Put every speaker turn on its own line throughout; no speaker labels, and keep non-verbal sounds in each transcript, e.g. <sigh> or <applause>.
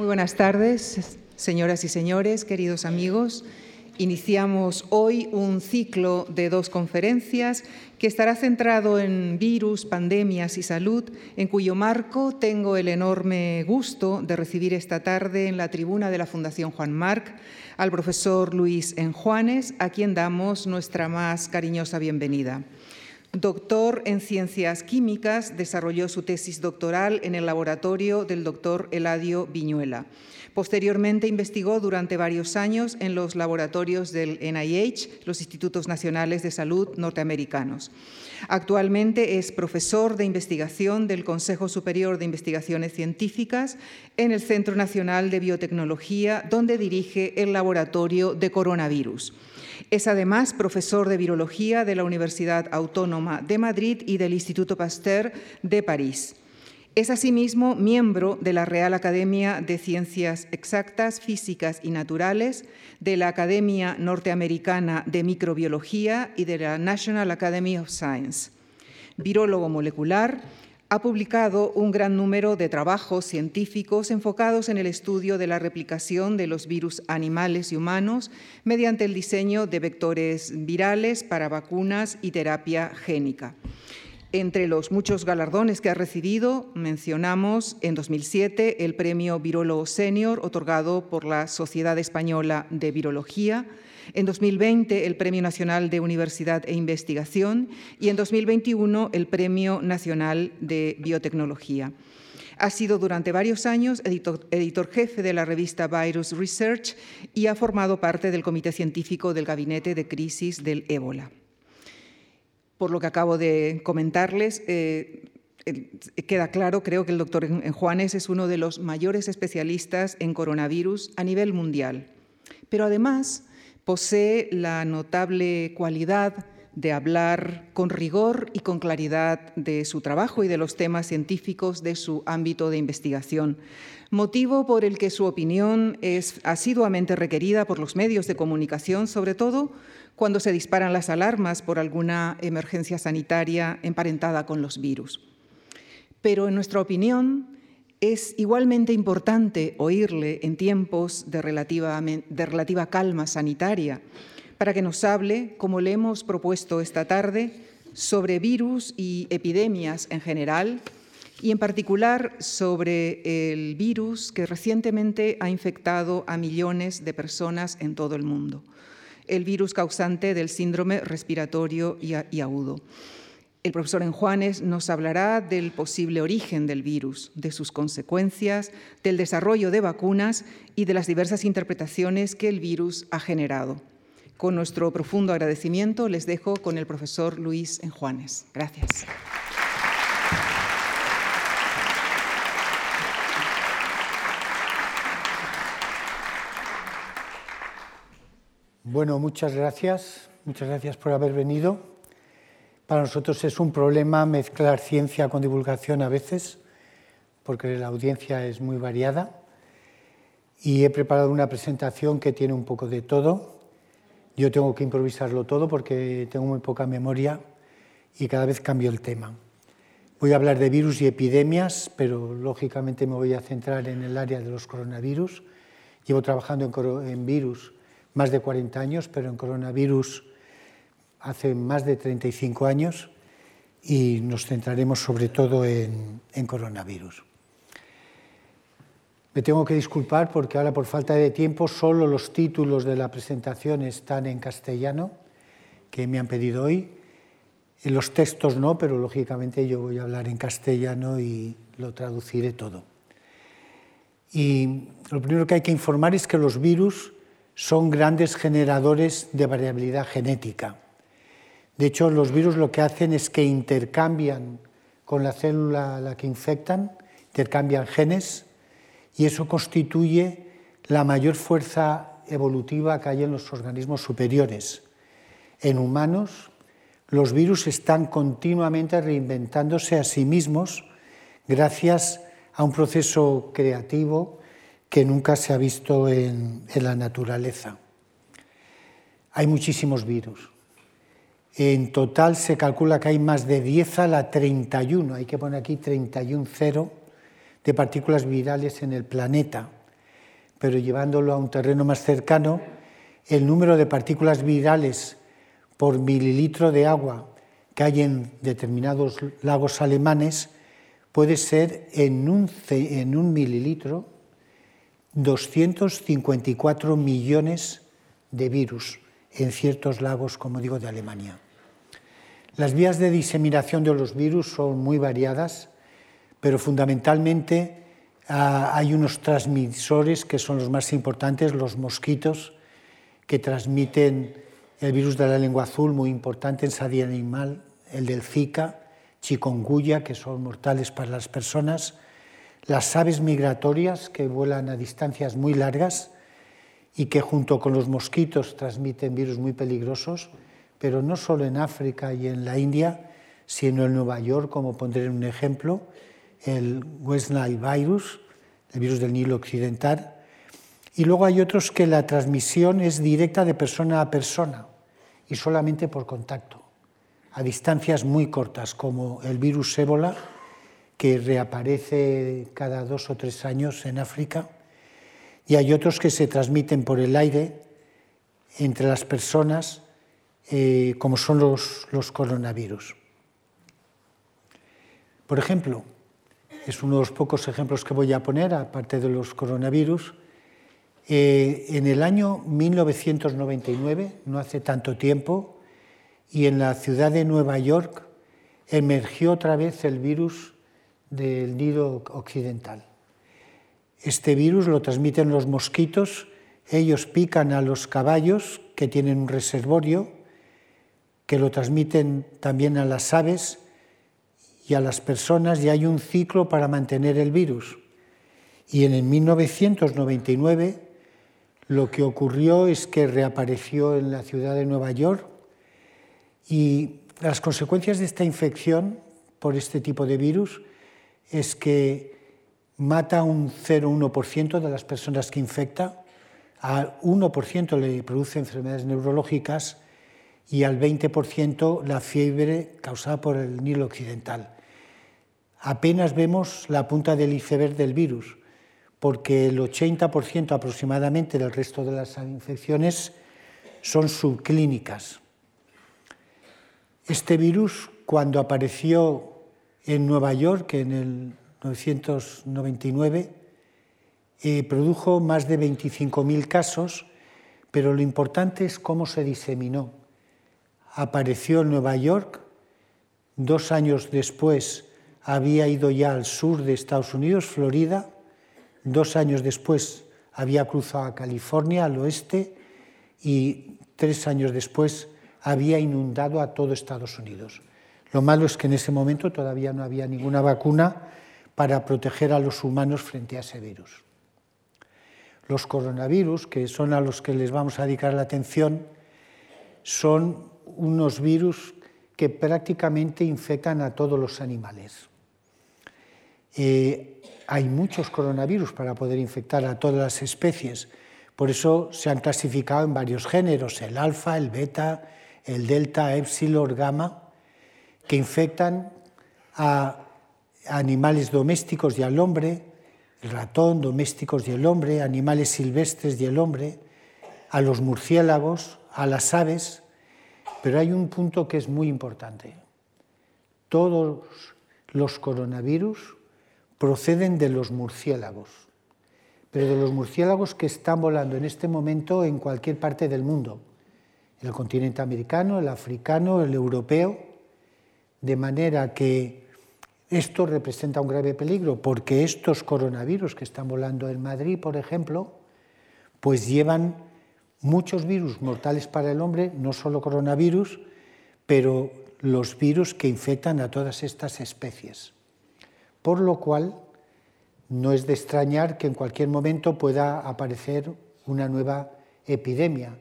Muy buenas tardes, señoras y señores, queridos amigos. Iniciamos hoy un ciclo de dos conferencias que estará centrado en virus, pandemias y salud, en cuyo marco tengo el enorme gusto de recibir esta tarde en la tribuna de la Fundación Juan Marc al profesor Luis Enjuanes, a quien damos nuestra más cariñosa bienvenida. Doctor en Ciencias Químicas, desarrolló su tesis doctoral en el laboratorio del doctor Eladio Viñuela. Posteriormente investigó durante varios años en los laboratorios del NIH, los Institutos Nacionales de Salud norteamericanos. Actualmente es profesor de investigación del Consejo Superior de Investigaciones Científicas en el Centro Nacional de Biotecnología, donde dirige el laboratorio de coronavirus. Es además profesor de virología de la Universidad Autónoma de Madrid y del Instituto Pasteur de París. Es asimismo miembro de la Real Academia de Ciencias Exactas, Físicas y Naturales, de la Academia Norteamericana de Microbiología y de la National Academy of Science. Virólogo molecular, ha publicado un gran número de trabajos científicos enfocados en el estudio de la replicación de los virus animales y humanos mediante el diseño de vectores virales para vacunas y terapia génica. Entre los muchos galardones que ha recibido, mencionamos en 2007 el premio Virólogo Senior otorgado por la Sociedad Española de Virología, en 2020 el Premio Nacional de Universidad e Investigación y en 2021 el Premio Nacional de Biotecnología. Ha sido durante varios años editor, editor, jefe de la revista Virus Research y ha formado parte del comité científico del Gabinete de Crisis del Ébola por lo que acabo de comentarles, eh, queda claro, creo que el doctor Juanes es uno de los mayores especialistas en coronavirus a nivel mundial. Pero además posee la notable cualidad de hablar con rigor y con claridad de su trabajo y de los temas científicos de su ámbito de investigación, motivo por el que su opinión es asiduamente requerida por los medios de comunicación, sobre todo cuando se disparan las alarmas por alguna emergencia sanitaria emparentada con los virus. Pero en nuestra opinión es igualmente importante oírle en tiempos de relativa, calma sanitaria para que nos hable, como le hemos propuesto esta tarde, sobre virus y epidemias en general y en particular sobre el virus que recientemente ha infectado a millones de personas en todo el mundo el virus causante del síndrome respiratorio y, agudo. El profesor Enjuanes nos hablará del posible origen del virus, de sus consecuencias, del desarrollo de vacunas y de las diversas interpretaciones que el virus ha generado. Con nuestro profundo agradecimiento les dejo con el profesor Luis Enjuanes. Gracias.
Bueno, muchas gracias. Muchas gracias por haber venido. Para nosotros es un problema mezclar ciencia con divulgación a veces, porque la audiencia es muy variada. Y he preparado una presentación que tiene un poco de todo. Yo tengo que improvisarlo todo porque tengo muy poca memoria y cada vez cambio el tema. Voy a hablar de virus y epidemias, pero lógicamente me voy a centrar en el área de los coronavirus. Llevo trabajando en, virus más de 40 años, pero en coronavirus hace más de 35 años y nos centraremos sobre todo en, coronavirus. Me tengo que disculpar porque ahora por falta de tiempo solo los títulos de la presentación están en castellano que me han pedido hoy. Los textos no, pero lógicamente yo voy a hablar en castellano y lo traduciré todo. Y lo primero que hay que informar es que los virus son grandes generadores de variabilidad genética. De hecho, los virus lo que hacen es que intercambian con la célula a la que infectan, intercambian genes, y eso constituye la mayor fuerza evolutiva que hay en los organismos superiores. En humanos, los virus están continuamente reinventándose a sí mismos gracias a un proceso creativo que nunca se ha visto en, la naturaleza. Hay muchísimos virus. En total se calcula que hay más de 10 a la 31, hay que poner aquí 31 cero, de partículas virales en el planeta. pero llevándolo a un terreno más cercano, el número de partículas virales por mililitro de agua que hay en determinados lagos alemanes puede ser en un, en un mililitro 254 millones de virus en ciertos lagos, como digo, de Alemania. Las vías de diseminación de los virus son muy variadas, pero fundamentalmente ah, hay unos transmisores que son los más importantes, los mosquitos, que transmiten el virus de la lengua azul, muy importante en salud animal, el del Zika, chikungunya, que son mortales para las personas, las aves migratorias que vuelan a distancias muy largas y que junto con los mosquitos transmiten virus muy peligrosos, pero no solo en África y en la India, sino en Nueva York, como pondré un ejemplo, el West Nile virus, el virus del Nilo Occidental. Y luego hay otros que la transmisión es directa de persona a persona y solamente por contacto, a distancias muy cortas, como el virus ébola, que reaparece cada dos o tres años en África, y hay otros que se transmiten por el aire entre las personas, eh, como son los, coronavirus. Por ejemplo, es uno de los pocos ejemplos que voy a poner, aparte de los coronavirus. Eh, en el año 1999, no hace tanto tiempo, y en la ciudad de Nueva York emergió otra vez el virus del nido occidental. Este virus lo transmiten los mosquitos, ellos pican a los caballos que tienen un reservorio, que lo transmiten también a las aves y a las personas y hay un ciclo para mantener el virus. Y en el 1999 lo que ocurrió es que reapareció en la ciudad de Nueva York y las consecuencias de esta infección por este tipo de virus es que mata un 0,1% de las personas que infecta, al 1% le produce enfermedades neurológicas y al 20% la fiebre causada por el Nilo Occidental. Apenas vemos la punta del iceberg del virus, porque el 80% aproximadamente del resto de las infecciones son subclínicas. Este virus, cuando apareció en Nueva York en el 1999, eh, produjo más de 25.000 casos, pero lo importante es cómo se diseminó. Apareció en Nueva York, dos años después había ido ya al sur de Estados Unidos, Florida, dos años después había cruzado a California, al oeste, y tres años después había inundado a todo Estados Unidos. Lo malo es que en ese momento todavía no había ninguna vacuna para proteger a los humanos frente a ese virus. Los coronavirus, que son a los que les vamos a dedicar la atención, son unos virus que prácticamente infectan a todos los animales. Eh, hay muchos coronavirus para poder infectar a todas las especies, por eso se han clasificado en varios géneros, el alfa, el beta, el delta, epsilon, gamma que infectan a animales domésticos y al hombre, ratón, domésticos y el hombre, animales silvestres y el hombre, a los murciélagos, a las aves, pero hay un punto que es muy importante. Todos los coronavirus proceden de los murciélagos, pero de los murciélagos que están volando en este momento en cualquier parte del mundo, el continente americano, el africano, el europeo, de manera que esto representa un grave peligro porque estos coronavirus que están volando en Madrid, por ejemplo, pues llevan muchos virus mortales para el hombre, no solo coronavirus, pero los virus que infectan a todas estas especies. Por lo cual, no es de extrañar que en cualquier momento pueda aparecer una nueva epidemia.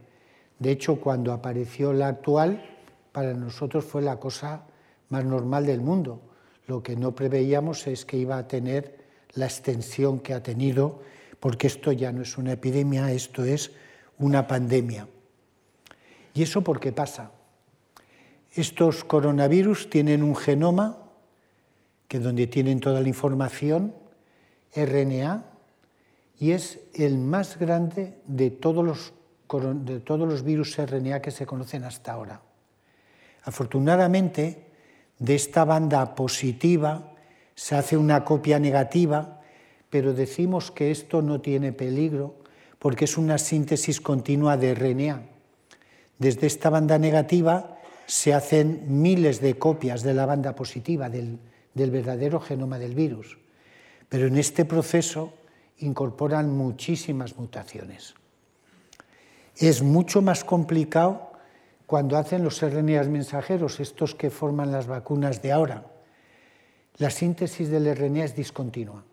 De hecho, cuando apareció la actual, para nosotros fue la cosa más normal del mundo. Lo que no preveíamos es que iba a tener la extensión que ha tenido, porque esto ya no es una epidemia, esto es una pandemia. ¿Y eso por qué pasa? Estos coronavirus tienen un genoma, que donde tienen toda la información, RNA, y es el más grande de todos los, de todos los virus RNA que se conocen hasta ahora. Afortunadamente, de esta banda positiva se hace una copia negativa, pero decimos que esto no tiene peligro porque es una síntesis continua de RNA. Desde esta banda negativa se hacen miles de copias de la banda positiva del, del verdadero genoma del virus, pero en este proceso incorporan muchísimas mutaciones. Es mucho más complicado cuando hacen los RNA mensajeros, estos que forman las vacunas de ahora. La síntesis del RNA es discontinua.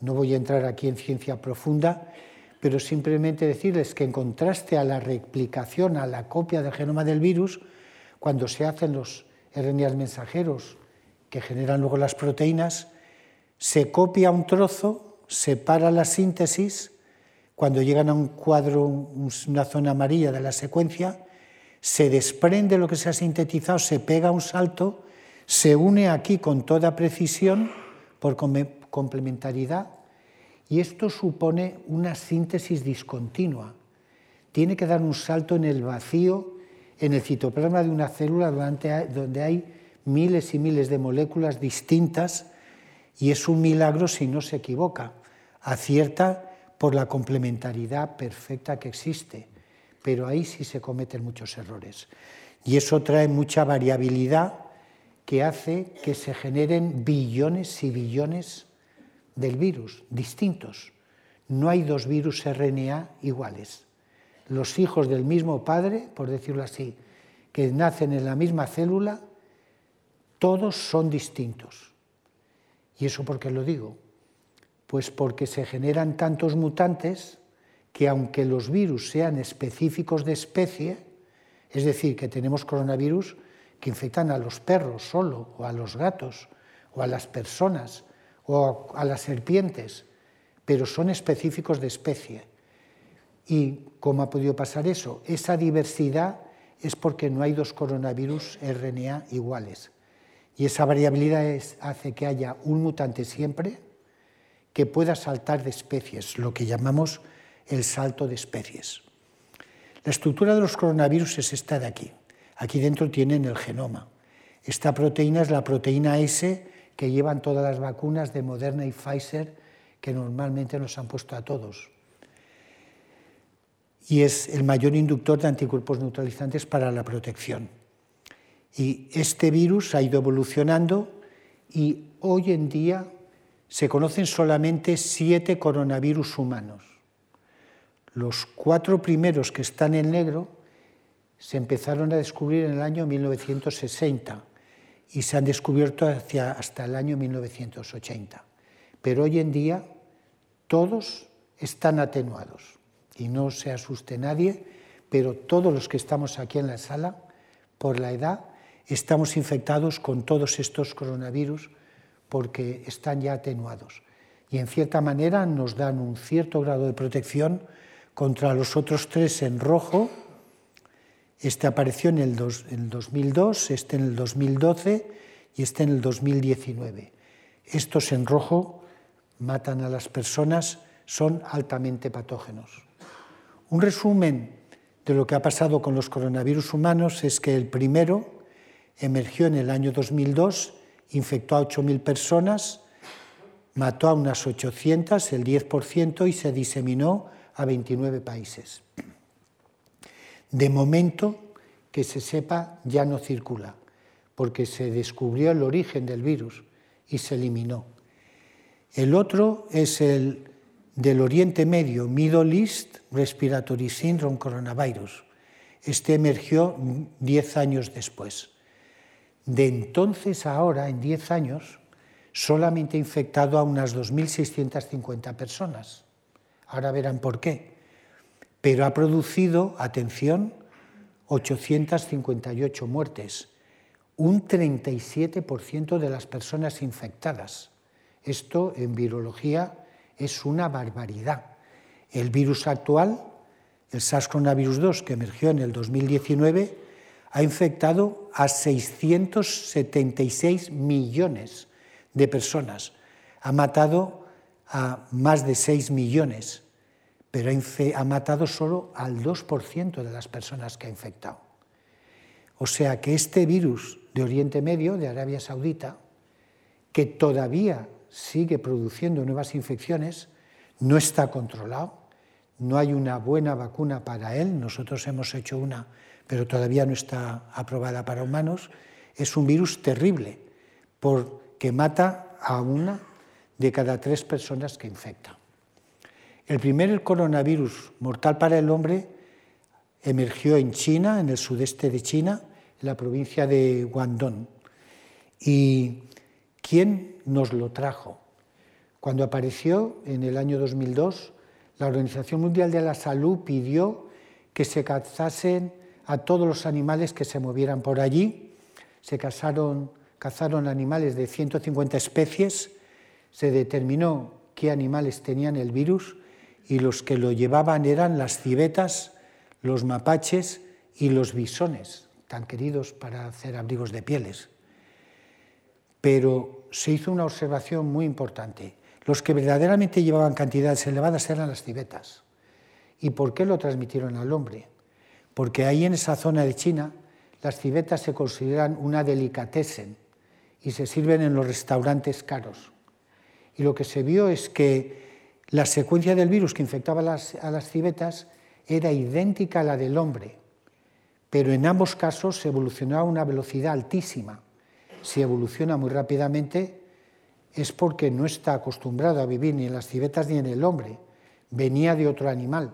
No voy a entrar aquí en ciencia profunda, pero simplemente decirles que en contraste a la replicación, a la copia del genoma del virus, cuando se hacen los RNA mensajeros que generan luego las proteínas, se copia un trozo, se para la síntesis, cuando llegan a un cuadro, una zona amarilla de la secuencia, se desprende lo que se ha sintetizado, se pega un salto, se une aquí con toda precisión por complementariedad y esto supone una síntesis discontinua. Tiene que dar un salto en el vacío, en el citoplasma de una célula donde hay miles y miles de moléculas distintas y es un milagro si no se equivoca. Acierta por la complementariedad perfecta que existe, pero ahí sí se cometen muchos errores. Y eso trae mucha variabilidad que hace que se generen billones y billones del virus, distintos. No hay dos virus RNA iguales. Los hijos del mismo padre, por decirlo así, que nacen en la misma célula, todos son distintos. ¿Y eso por qué lo digo? Pues porque se generan tantos mutantes que aunque los virus sean específicos de especie, es decir, que tenemos coronavirus que infectan a los perros solo, o a los gatos, o a las personas, o a las serpientes, pero son específicos de especie. ¿Y cómo ha podido pasar eso? Esa diversidad es porque no hay dos coronavirus RNA iguales. Y esa variabilidad hace que haya un mutante siempre que pueda saltar de especies, lo que llamamos el salto de especies. La estructura de los coronavirus es esta de aquí. Aquí dentro tienen el genoma. Esta proteína es la proteína S que llevan todas las vacunas de Moderna y Pfizer que normalmente nos han puesto a todos. Y es el mayor inductor de anticuerpos neutralizantes para la protección. Y este virus ha ido evolucionando y hoy en día se conocen solamente siete coronavirus humanos. Los cuatro primeros que están en negro se empezaron a descubrir en el año 1960 y se han descubierto hasta el año 1980. Pero hoy en día todos están atenuados y no se asuste nadie, pero todos los que estamos aquí en la sala, por la edad, estamos infectados con todos estos coronavirus porque están ya atenuados. Y en cierta manera nos dan un cierto grado de protección contra los otros tres en rojo, este apareció en el, 2002, este en el 2012 y este en el 2019. Estos en rojo matan a las personas, son altamente patógenos. Un resumen de lo que ha pasado con los coronavirus humanos es que el primero emergió en el año 2002, infectó a 8.000 personas, mató a unas 800, el 10%, y se diseminó a 29 países. De momento, que se sepa, ya no circula, porque se descubrió el origen del virus y se eliminó. El otro es el del Oriente Medio, Middle East Respiratory Syndrome Coronavirus. Este emergió 10 años después. De entonces a ahora, en 10 años, solamente ha infectado a unas 2.650 personas. Ahora verán por qué pero ha producido, atención, 858 muertes, un 37% de las personas infectadas. Esto en virología es una barbaridad. El virus actual, el SARS-CoV-2, que emergió en el 2019, ha infectado a 676 millones de personas. Ha matado a más de 6 millones, pero ha matado solo al 2% de las personas que ha infectado. O sea que este virus de Oriente Medio, de Arabia Saudita, que todavía sigue produciendo nuevas infecciones, no está controlado, no hay una buena vacuna para él, nosotros hemos hecho una, pero todavía no está aprobada para humanos, es un virus terrible, porque mata a una de cada tres personas que infecta. El primer coronavirus mortal para el hombre emergió en China, en el sudeste de China, en la provincia de Guangdong. ¿Y quién nos lo trajo? Cuando apareció en el año 2002, la Organización Mundial de la Salud pidió que se cazasen a todos los animales que se movieran por allí. Se cazaron, animales de 150 especies, se determinó qué animales tenían el virus y los que lo llevaban eran las civetas, los mapaches y los bisones, tan queridos para hacer abrigos de pieles. Pero se hizo una observación muy importante. Los que verdaderamente llevaban cantidades elevadas eran las civetas. ¿Y por qué lo transmitieron al hombre? Porque ahí en esa zona de China las civetas se consideran una delicatessen y se sirven en los restaurantes caros. Y lo que se vio es que la secuencia del virus que infectaba a las civetas era idéntica a la del hombre, pero en ambos casos se evolucionó a una velocidad altísima. Si evoluciona muy rápidamente, es porque no está acostumbrado a vivir ni en las civetas ni en el hombre. Venía de otro animal.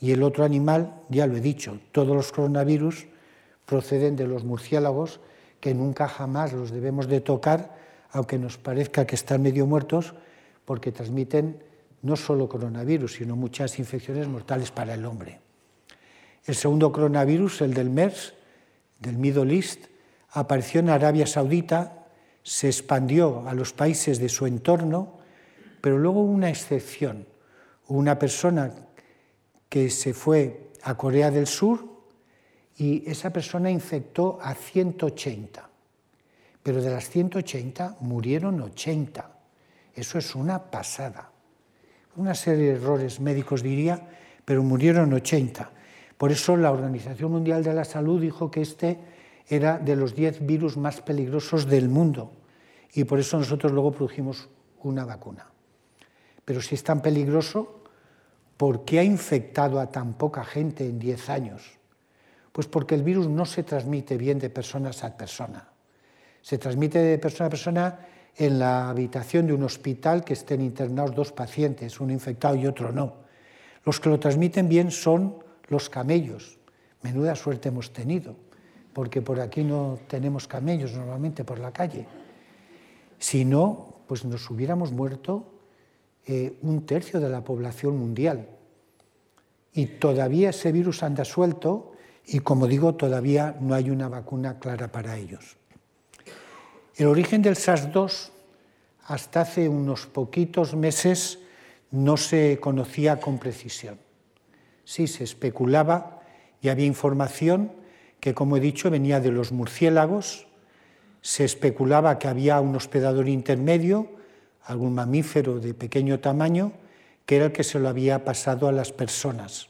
Y el otro animal, ya lo he dicho, todos los coronavirus proceden de los murciélagos, que nunca jamás los debemos de tocar, aunque nos parezca que están medio muertos, porque transmiten no solo coronavirus, sino muchas infecciones mortales para el hombre. El segundo coronavirus, el del MERS, del Middle East, apareció en Arabia Saudita se expandió a los países de su entorno, pero luego una excepción. una persona que se fue a Corea del Sur y esa persona infectó a 180, pero de las 180 murieron 80. Eso es una pasada. Una serie de errores médicos diría, pero murieron 80. Por eso la Organización Mundial de la Salud dijo que este era de los 10 virus más peligrosos del mundo y por eso nosotros luego produjimos una vacuna. Pero si es tan peligroso, ¿por qué ha infectado a tan poca gente en 10 años? Pues porque el virus no se transmite bien de personas a persona. Se transmite de persona a persona en la habitación de un hospital que estén internados dos pacientes, uno infectado y otro no. Los que lo transmiten bien son los camellos. Menuda suerte hemos tenido, porque por aquí no tenemos camellos normalmente por la calle. Si no, pues nos hubiéramos muerto eh, un tercio de la población mundial. Y todavía ese virus anda suelto y, como digo, todavía no hay una vacuna clara para ellos. El origen del SARS-2 hasta hace unos poquitos meses no se conocía con precisión. Sí, se especulaba y había información que, como he dicho, venía de los murciélagos, se especulaba que había un hospedador intermedio, algún mamífero de pequeño tamaño, que era el que se lo había pasado a las personas.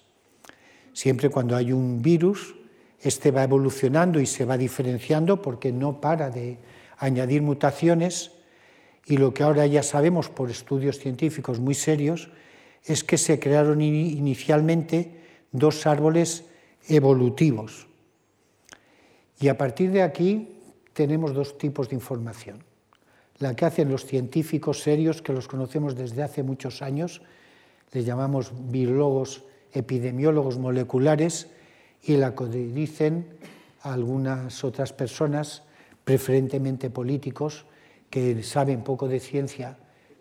Siempre cuando hay un virus, este va evolucionando y se va diferenciando porque no para de añadir mutaciones y lo que ahora ya sabemos por estudios científicos muy serios es que se crearon inicialmente dos árboles evolutivos. Y a partir de aquí tenemos dos tipos de información. La que hacen los científicos serios, que los conocemos desde hace muchos años, les llamamos biólogos, epidemiólogos moleculares, y la que dicen algunas otras personas, preferentemente políticos, que saben poco de ciencia,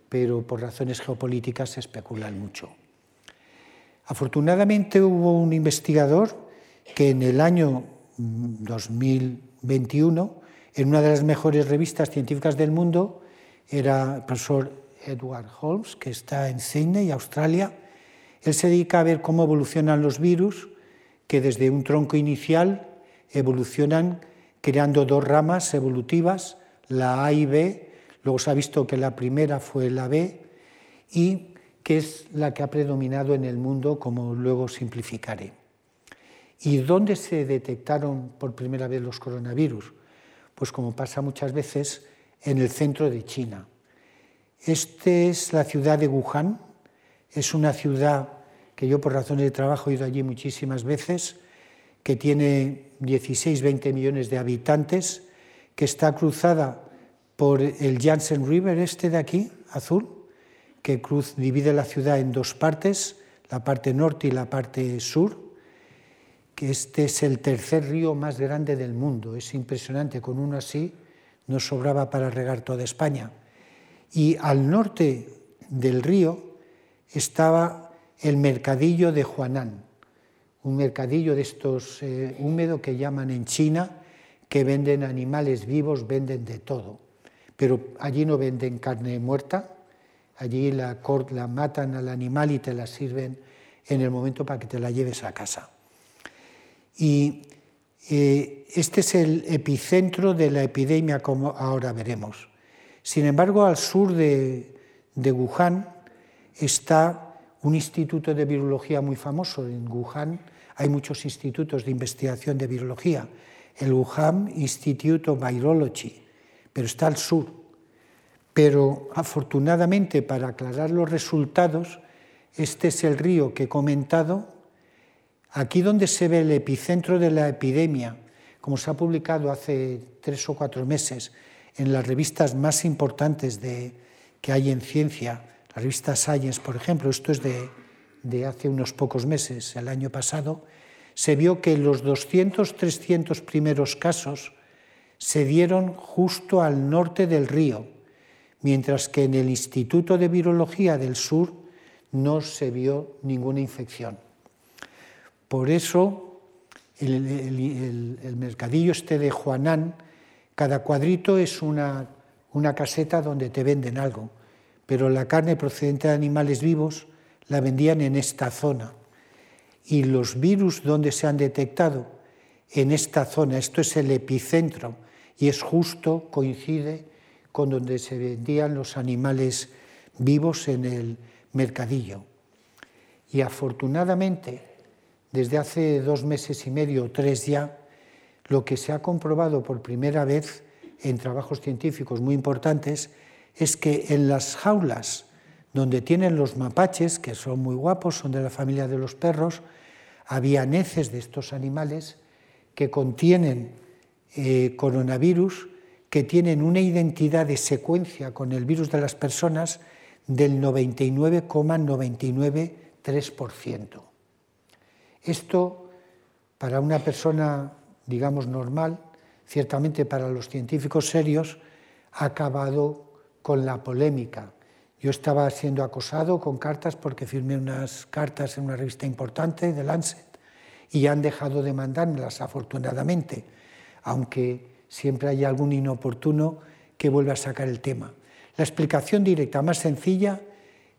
pero por razones geopolíticas se especulan mucho. Afortunadamente hubo un investigador que en el año 2021 en una de las mejores revistas científicas del mundo, era el profesor Edward Holmes, que está en Sydney, Australia. Él se dedica a ver cómo evolucionan los virus, que desde un tronco inicial evolucionan creando dos ramas evolutivas, la A y B. Luego se ha visto que la primera fue la B y que es la que ha predominado en el mundo, como luego simplificaré. ¿Y dónde se detectaron por primera vez los coronavirus? Pues como pasa muchas veces, en el centro de China. Esta es la ciudad de Wuhan, es una ciudad que yo por razones de trabajo he ido allí muchísimas veces, que tiene 16-20 millones de habitantes, que está cruzada por el Janssen River, este de aquí, azul, que cruz, divide la ciudad en dos partes, la parte norte y la parte sur, que este es el tercer río más grande del mundo. Es impresionante, con uno así no sobraba para regar toda España. Y al norte del río estaba el mercadillo de Juanán, un mercadillo de estos eh, húmedos que llaman en China, que venden animales vivos, venden de todo. Pero allí no venden carne muerta, allí la, la matan al animal y te la sirven en el momento para que te la lleves a casa. Y eh, este es el epicentro de la epidemia, como ahora veremos. Sin embargo, al sur de, de Wuhan está un instituto de virología muy famoso. En Wuhan hay muchos institutos de investigación de virología. El Wuhan Institute of Virology, pero está al sur. Pero afortunadamente, para aclarar los resultados, este es el río que he comentado, Aquí donde se ve el epicentro de la epidemia, como se ha publicado hace tres o cuatro meses en las revistas más importantes de, que hay en ciencia, la revista Science, por ejemplo, esto es de, de hace unos pocos meses, el año pasado, se vio que los 200, 300 primeros casos se dieron justo al norte del río, mientras que en el Instituto de Virología del Sur no se vio ninguna infección. Por eso el, mercadillo este de Juanán, cada cuadrito es una, una caseta donde te venden algo, pero la carne procedente de animales vivos la vendían en esta zona. Y los virus donde se han detectado, en esta zona, esto es el epicentro, y es justo, coincide con donde se vendían los animales vivos en el mercadillo. Y afortunadamente, desde hace dos meses y medio o tres ya, lo que se ha comprobado por primera vez en trabajos científicos muy importantes es que en las jaulas donde tienen los mapaches, que son muy guapos, son de la familia de los perros, había neces de estos animales que contienen eh, coronavirus, que tienen una identidad de secuencia con el virus de las personas del 99,993%. Esto, para una persona, digamos, normal, ciertamente para los científicos serios, ha acabado con la polémica. Yo estaba siendo acosado con cartas porque firmé unas cartas en una revista importante de Lancet y han dejado de mandármelas, afortunadamente, aunque siempre hay algún inoportuno que vuelve a sacar el tema. La explicación directa más sencilla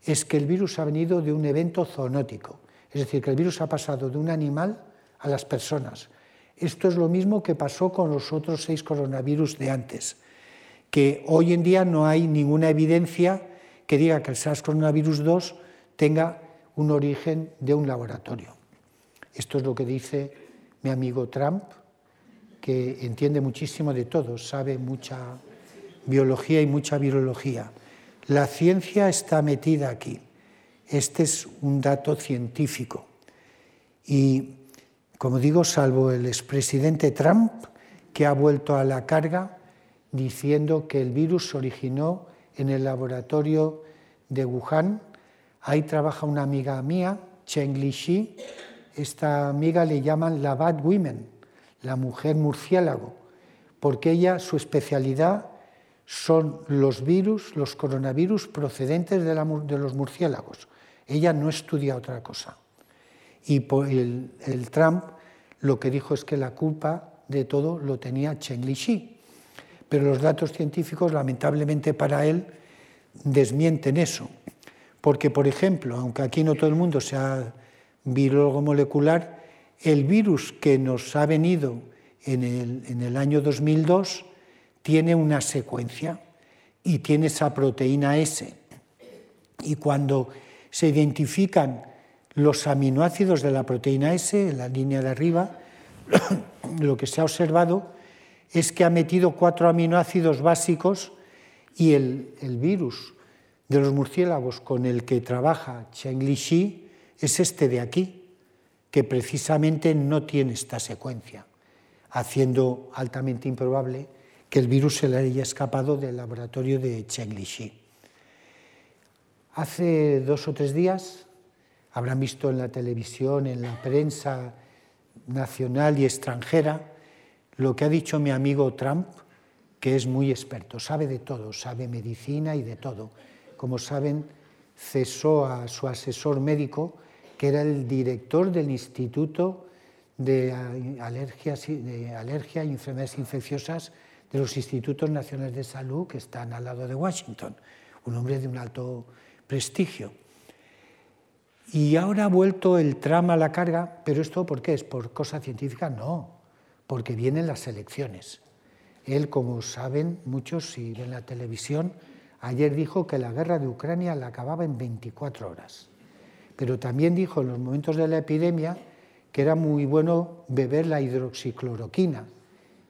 es que el virus ha venido de un evento zoonótico. Es decir, que el virus ha pasado de un animal a las personas. Esto es lo mismo que pasó con los otros seis coronavirus de antes, que hoy en día no hay ninguna evidencia que diga que el SARS-CoV-2 tenga un origen de un laboratorio. Esto es lo que dice mi amigo Trump, que entiende muchísimo de todo, sabe mucha biología y mucha virología. La ciencia está metida aquí. Este es un dato científico. Y, como digo, salvo el expresidente Trump, que ha vuelto a la carga diciendo que el virus se originó en el laboratorio de Wuhan. Ahí trabaja una amiga mía, Cheng Li Esta amiga le llaman la Bad Women, la mujer murciélago, porque ella, su especialidad son los virus, los coronavirus procedentes de, los murciélagos. Ella no estudia otra cosa. Y el, Trump lo que dijo es que la culpa de todo lo tenía Chen Lixi. Pero los datos científicos, lamentablemente para él, desmienten eso. Porque, por ejemplo, aunque aquí no todo el mundo sea biólogo molecular, el virus que nos ha venido en el, en el año 2002 tiene una secuencia y tiene esa proteína S Y cuando se identifican los aminoácidos de la proteína S, en la línea de arriba, <coughs> lo que se ha observado es que ha metido cuatro aminoácidos básicos y el, virus de los murciélagos con el que trabaja Cheng Li es este de aquí, que precisamente no tiene esta secuencia, haciendo altamente improbable que el virus se le haya escapado del laboratorio de Cheng Li Hace dos o tres días habrán visto en la televisión, en la prensa nacional y extranjera, lo que ha dicho mi amigo Trump, que es muy experto, sabe de todo, sabe medicina y de todo. Como saben, cesó a su asesor médico, que era el director del Instituto de, Alergias, Alergia y Enfermedades Infecciosas de los Institutos Nacionales de Salud que están al lado de Washington, un hombre de un alto prestigio. Y ahora ha vuelto el trama a la carga, pero ¿esto por qué? ¿Es por cosa científica? No, porque vienen las elecciones. Él, como saben muchos si ven la televisión, ayer dijo que la guerra de Ucrania la acababa en 24 horas. Pero también dijo en los momentos de la epidemia que era muy bueno beber la hidroxicloroquina,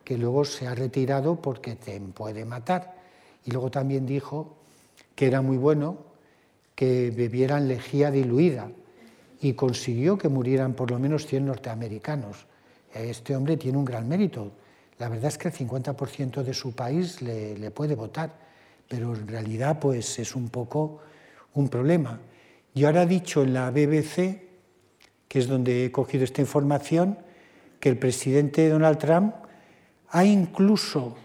que luego se ha retirado porque te puede matar. Y luego también dijo que era muy bueno que bebieran lejía diluida y consiguió que murieran por lo menos 100 norteamericanos. Este hombre tiene un gran mérito. La verdad es que el 50% de su país le, puede votar, pero en realidad pues es un poco un problema. Y ahora ha dicho en la BBC, que es donde he cogido esta información, que el presidente Donald Trump ha incluso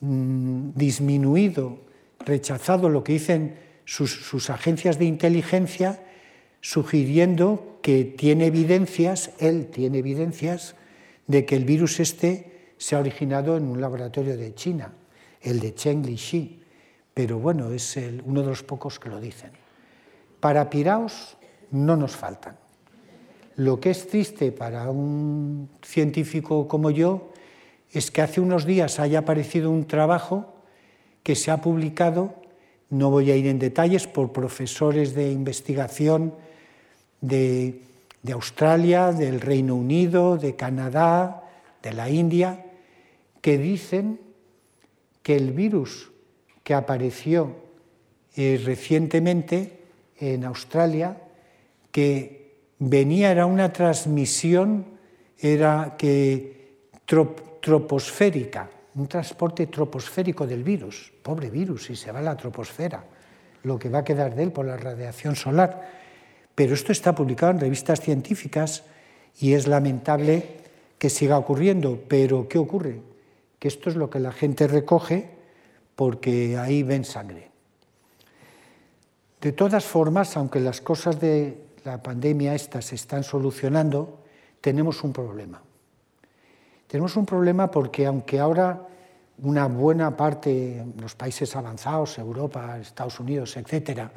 mm, disminuido, rechazado lo que dicen sus, agencias de inteligencia sugiriendo que tiene evidencias, él tiene evidencias, de que el virus este se ha originado en un laboratorio de China, el de Cheng Li pero bueno, es uno de los pocos que lo dicen. Para piraos no nos faltan. Lo que es triste para un científico como yo es que hace unos días haya aparecido un trabajo que se ha publicado no voy a ir en detalles por profesores de investigación de, Australia, del Reino Unido, de Canadá, de la India, que dicen que el virus que apareció eh, recientemente en Australia, que venía, era una transmisión, era que troposférica, un transporte troposférico del virus. Pobre virus, si se va a la troposfera, lo que va a quedar de él por la radiación solar. Pero esto está publicado en revistas científicas y es lamentable que siga ocurriendo. Pero ¿qué ocurre? Que esto es lo que la gente recoge porque ahí ven sangre. De todas formas, aunque las cosas de la pandemia esta se están solucionando, tenemos un problema. Tenemos un problema porque aunque ahora una buena parte, los países avanzados, Europa, Estados Unidos, etcétera,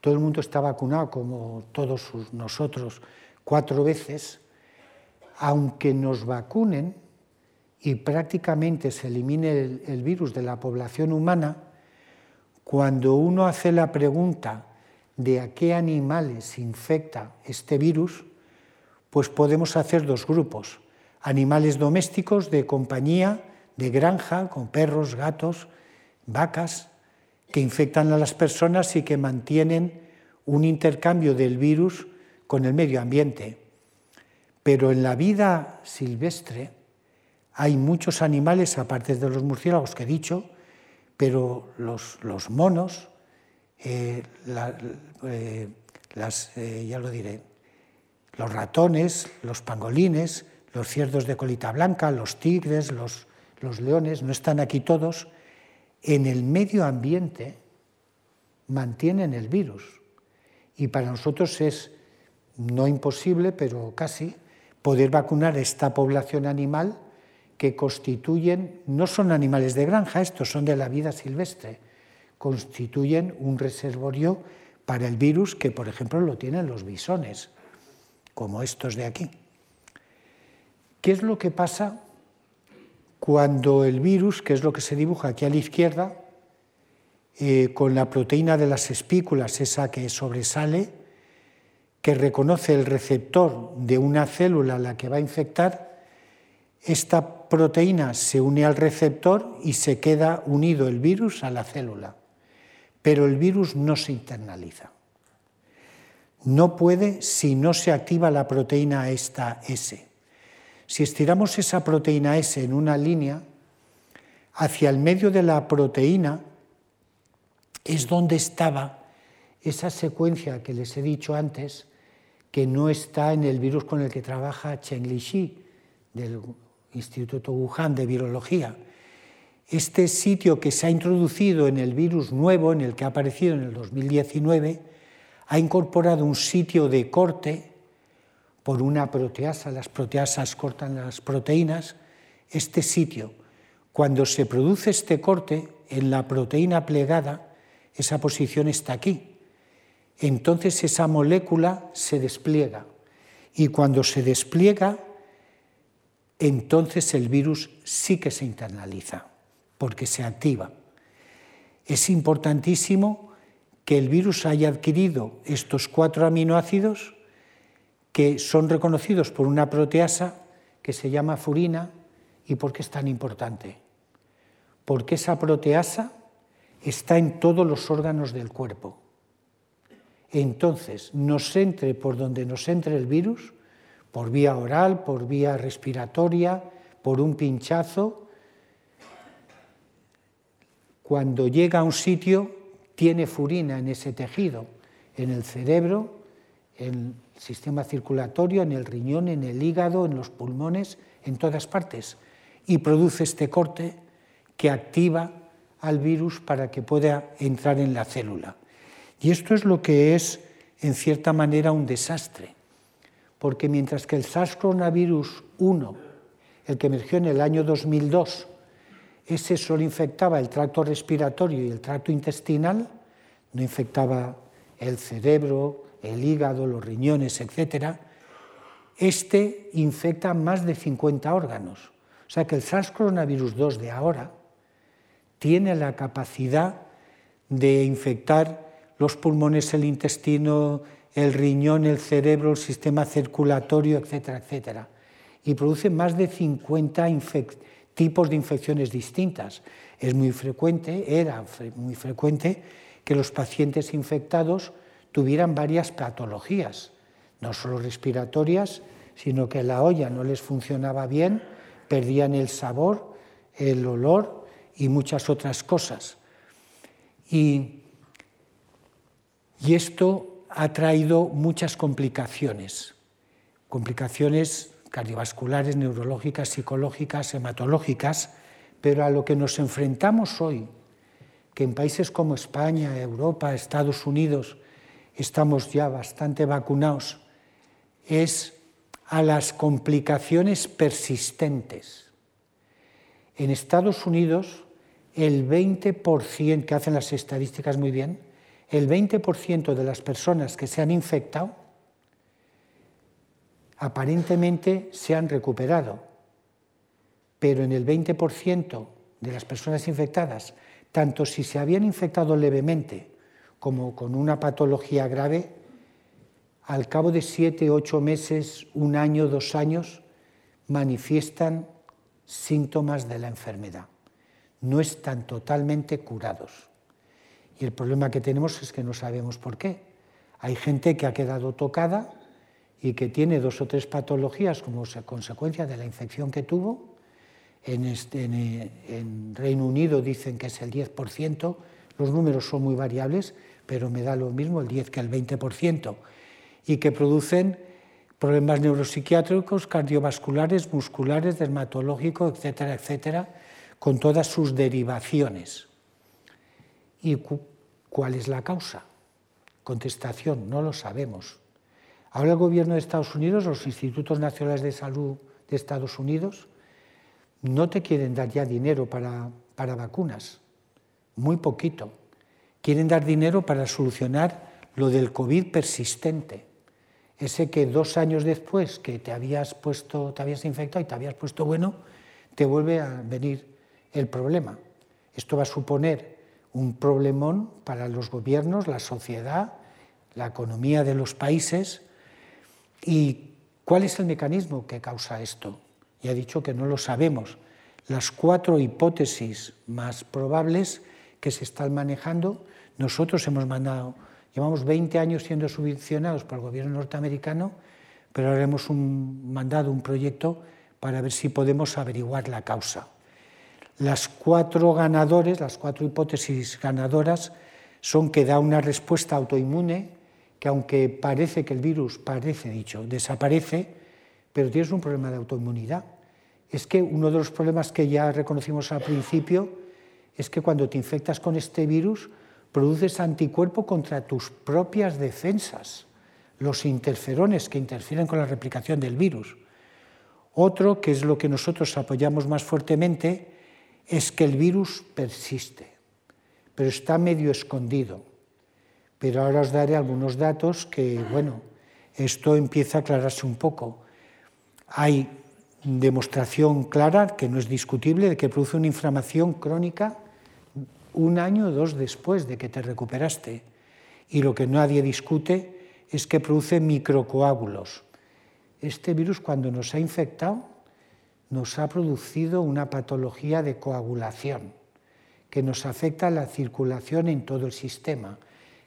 todo el mundo está vacunado como todos nosotros cuatro veces, aunque nos vacunen y prácticamente se elimine el, el virus de la población humana, cuando uno hace la pregunta de a qué animales infecta este virus, pues podemos hacer dos grupos. Animales domésticos de compañía, de granja, con perros, gatos, vacas, que infectan a las personas y que mantienen un intercambio del virus con el medio ambiente. Pero en la vida silvestre hay muchos animales, aparte de los murciélagos que he dicho, pero los, monos, eh, eh, las, eh, ya lo diré, los ratones, los pangolines, los ciervos de colita blanca, los tigres, los, los leones, no están aquí todos, en el medio ambiente mantienen el virus. Y para nosotros es no imposible, pero casi, poder vacunar esta población animal que constituyen, no son animales de granja, estos son de la vida silvestre, constituyen un reservorio para el virus que, por ejemplo, lo tienen los bisones, como estos de aquí. ¿Qué es lo que pasa cuando el virus, que es lo que se dibuja aquí a la izquierda, eh, con la proteína de las espículas, esa que sobresale, que reconoce el receptor de una célula a la que va a infectar, esta proteína se une al receptor y se queda unido el virus a la célula, pero el virus no se internaliza. No puede si no se activa la proteína esta S. Si estiramos esa proteína S en una línea, hacia el medio de la proteína es donde estaba esa secuencia que les he dicho antes, que no está en el virus con el que trabaja Chen Lixi, del Instituto Wuhan de Virología. Este sitio que se ha introducido en el virus nuevo, en el que ha aparecido en el 2019, ha incorporado un sitio de corte por una proteasa, las proteasas cortan las proteínas, este sitio, cuando se produce este corte en la proteína plegada, esa posición está aquí. Entonces esa molécula se despliega y cuando se despliega, entonces el virus sí que se internaliza, porque se activa. Es importantísimo que el virus haya adquirido estos cuatro aminoácidos que son reconocidos por una proteasa que se llama furina. ¿Y por qué es tan importante? Porque esa proteasa está en todos los órganos del cuerpo. Entonces, nos entre por donde nos entre el virus, por vía oral, por vía respiratoria, por un pinchazo, cuando llega a un sitio tiene furina en ese tejido, en el cerebro, en sistema circulatorio, en el riñón, en el hígado, en los pulmones, en todas partes, y produce este corte que activa al virus para que pueda entrar en la célula. Y esto es lo que es, en cierta manera, un desastre, porque mientras que el SARS-CoV-1, 1, el que emergió en el año 2002, ese solo infectaba el tracto respiratorio y el tracto intestinal, no infectaba el cerebro, el hígado, los riñones, etc. Este infecta más de 50 órganos. O sea que el SARS-CoV-2 de ahora tiene la capacidad de infectar los pulmones, el intestino, el riñón, el cerebro, el sistema circulatorio, etcétera, etcétera. Y produce más de 50 infecciones tipos de infecciones distintas. Es muy frecuente, era muy frecuente que los pacientes infectados tuvieran varias patologías, no solo respiratorias, sino que la olla no les funcionaba bien, perdían el sabor, el olor y muchas otras cosas. Y, y esto ha traído muchas complicaciones, complicaciones cardiovasculares, neurológicas, psicológicas, hematológicas, pero a lo que nos enfrentamos hoy, que en países como España, Europa, Estados Unidos estamos ya bastante vacunados, es a las complicaciones persistentes. En Estados Unidos, el 20%, que hacen las estadísticas muy bien, el 20% de las personas que se han infectado aparentemente se han recuperado, pero en el 20% de las personas infectadas, tanto si se habían infectado levemente como con una patología grave, al cabo de siete, ocho meses, un año, dos años, manifiestan síntomas de la enfermedad. No están totalmente curados. Y el problema que tenemos es que no sabemos por qué. Hay gente que ha quedado tocada y que tiene dos o tres patologías como consecuencia de la infección que tuvo. En, este, en, Reino Unido dicen que es el 10%, los números son muy variables, pero me da lo mismo el 10 que el 20%, y que producen problemas neuropsiquiátricos, cardiovasculares, musculares, dermatológicos, etcétera, etcétera, con todas sus derivaciones. ¿Y cuál es la causa? Contestación, no lo sabemos. Ahora el gobierno de Estados Unidos, los institutos nacionales de salud de Estados Unidos, no te quieren dar ya dinero para, para vacunas, muy poquito. Quieren dar dinero para solucionar lo del COVID persistente, ese que dos años después que te habías puesto, te habías infectado y te habías puesto bueno, te vuelve a venir el problema. Esto va a suponer un problemón para los gobiernos, la sociedad, la economía de los países. ¿Y cuál es el mecanismo que causa esto? Ya he dicho que no lo sabemos. Las cuatro hipótesis más probables que se están manejando, nosotros hemos mandado, llevamos 20 años siendo subvencionados por el gobierno norteamericano, pero ahora hemos mandado un proyecto para ver si podemos averiguar la causa. Las cuatro ganadores, las cuatro hipótesis ganadoras, son que da una respuesta autoinmune, que aunque parece que el virus, parece dicho, desaparece, pero tienes un problema de autoinmunidad. Es que uno de los problemas que ya reconocimos al principio es que cuando te infectas con este virus, produces anticuerpo contra tus propias defensas, los interferones que interfieren con la replicación del virus. Otro, que es lo que nosotros apoyamos más fuertemente, es que el virus persiste, pero está medio escondido. Pero ahora os daré algunos datos que, bueno, esto empieza a aclararse un poco. Hay demostración clara, que no es discutible, de que produce una inflamación crónica un año o dos después de que te recuperaste. Y lo que nadie discute es que produce microcoágulos. Este virus cuando nos ha infectado nos ha producido una patología de coagulación que nos afecta la circulación en todo el sistema.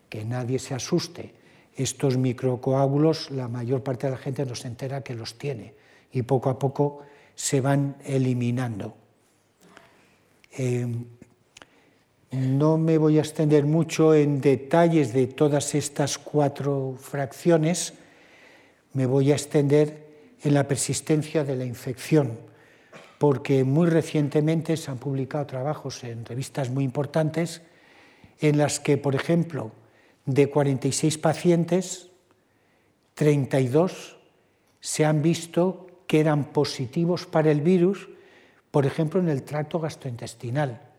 Que nadie se asuste. Estos microcoágulos, la mayor parte de la gente no se entera que los tiene y poco a poco se van eliminando. Eh, no me voy a extender mucho en detalles de todas estas cuatro fracciones, me voy a extender en la persistencia de la infección, porque muy recientemente se han publicado trabajos en revistas muy importantes en las que, por ejemplo, de 46 pacientes, 32 se han visto que eran positivos para el virus, por ejemplo, en el tracto gastrointestinal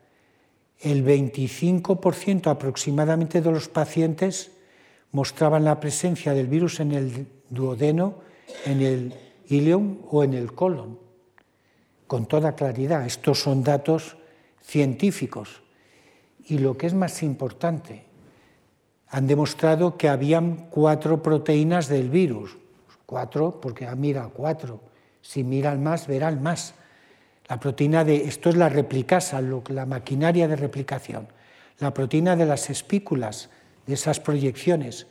el 25% aproximadamente de los pacientes mostraban la presencia del virus en el duodeno, en el ileum o en el colon, con toda claridad. Estos son datos científicos. Y lo que es más importante, han demostrado que habían cuatro proteínas del virus. Cuatro, porque ah, mira, cuatro. Si miran más, verán más. La proteína de, esto es la replicasa, la maquinaria de replicación. La proteína de las espículas, de esas proyecciones.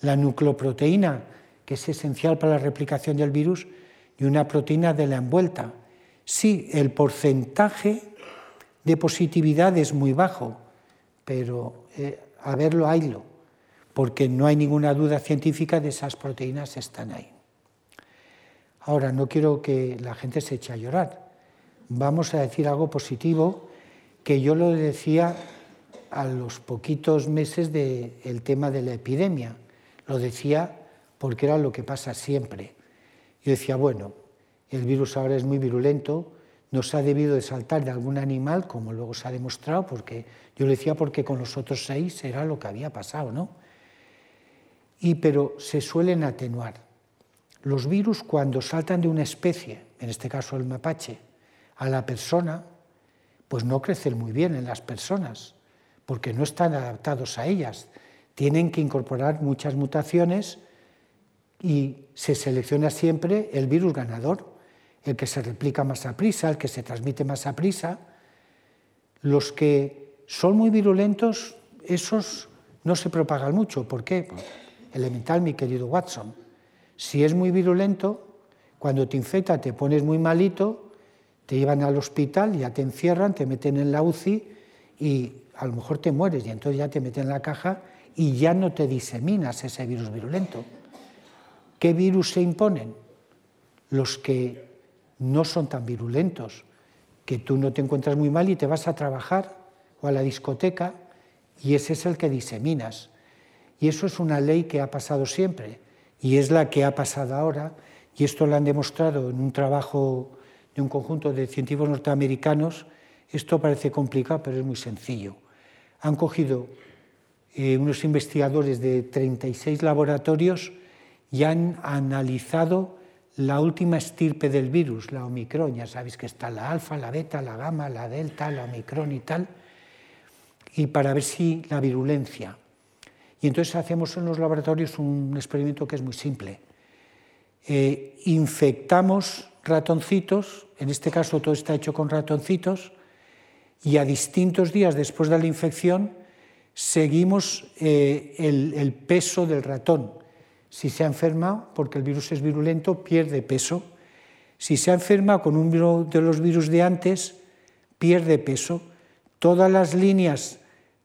La nucleoproteína, que es esencial para la replicación del virus, y una proteína de la envuelta. Sí, el porcentaje de positividad es muy bajo, pero eh, a verlo, haylo, porque no hay ninguna duda científica de esas proteínas están ahí. Ahora, no quiero que la gente se eche a llorar vamos a decir algo positivo, que yo lo decía a los poquitos meses del tema de la epidemia. Lo decía porque era lo que pasa siempre. Yo decía, bueno, el virus ahora es muy virulento, nos ha debido de saltar de algún animal, como luego se ha demostrado, porque yo lo decía porque con los otros seis era lo que había pasado, ¿no? Y pero se suelen atenuar. Los virus cuando saltan de una especie, en este caso el mapache, a la persona, pues no crecen muy bien en las personas, porque no están adaptados a ellas. Tienen que incorporar muchas mutaciones y se selecciona siempre el virus ganador, el que se replica más a prisa, el que se transmite más a prisa. Los que son muy virulentos, esos no se propagan mucho. ¿Por qué? Pues, elemental, mi querido Watson. Si es muy virulento, cuando te infecta te pones muy malito te llevan al hospital, ya te encierran, te meten en la UCI y a lo mejor te mueres y entonces ya te meten en la caja y ya no te diseminas ese virus virulento. ¿Qué virus se imponen? Los que no son tan virulentos, que tú no te encuentras muy mal y te vas a trabajar o a la discoteca y ese es el que diseminas. Y eso es una ley que ha pasado siempre y es la que ha pasado ahora y esto lo han demostrado en un trabajo de un conjunto de científicos norteamericanos, esto parece complicado, pero es muy sencillo. Han cogido eh, unos investigadores de 36 laboratorios y han analizado la última estirpe del virus, la Omicron. Ya sabéis que está la alfa, la beta, la gamma, la delta, la Omicron y tal. y para ver si la virulencia. Y entonces hacemos en los laboratorios un experimento que es muy simple. Eh, infectamos ratoncitos, en este caso todo está hecho con ratoncitos, y a distintos días después de la infección seguimos eh, el, peso del ratón. Si se ha enfermado, porque el virus es virulento, pierde peso. Si se ha enfermado con uno de los virus de antes, pierde peso. Todas las líneas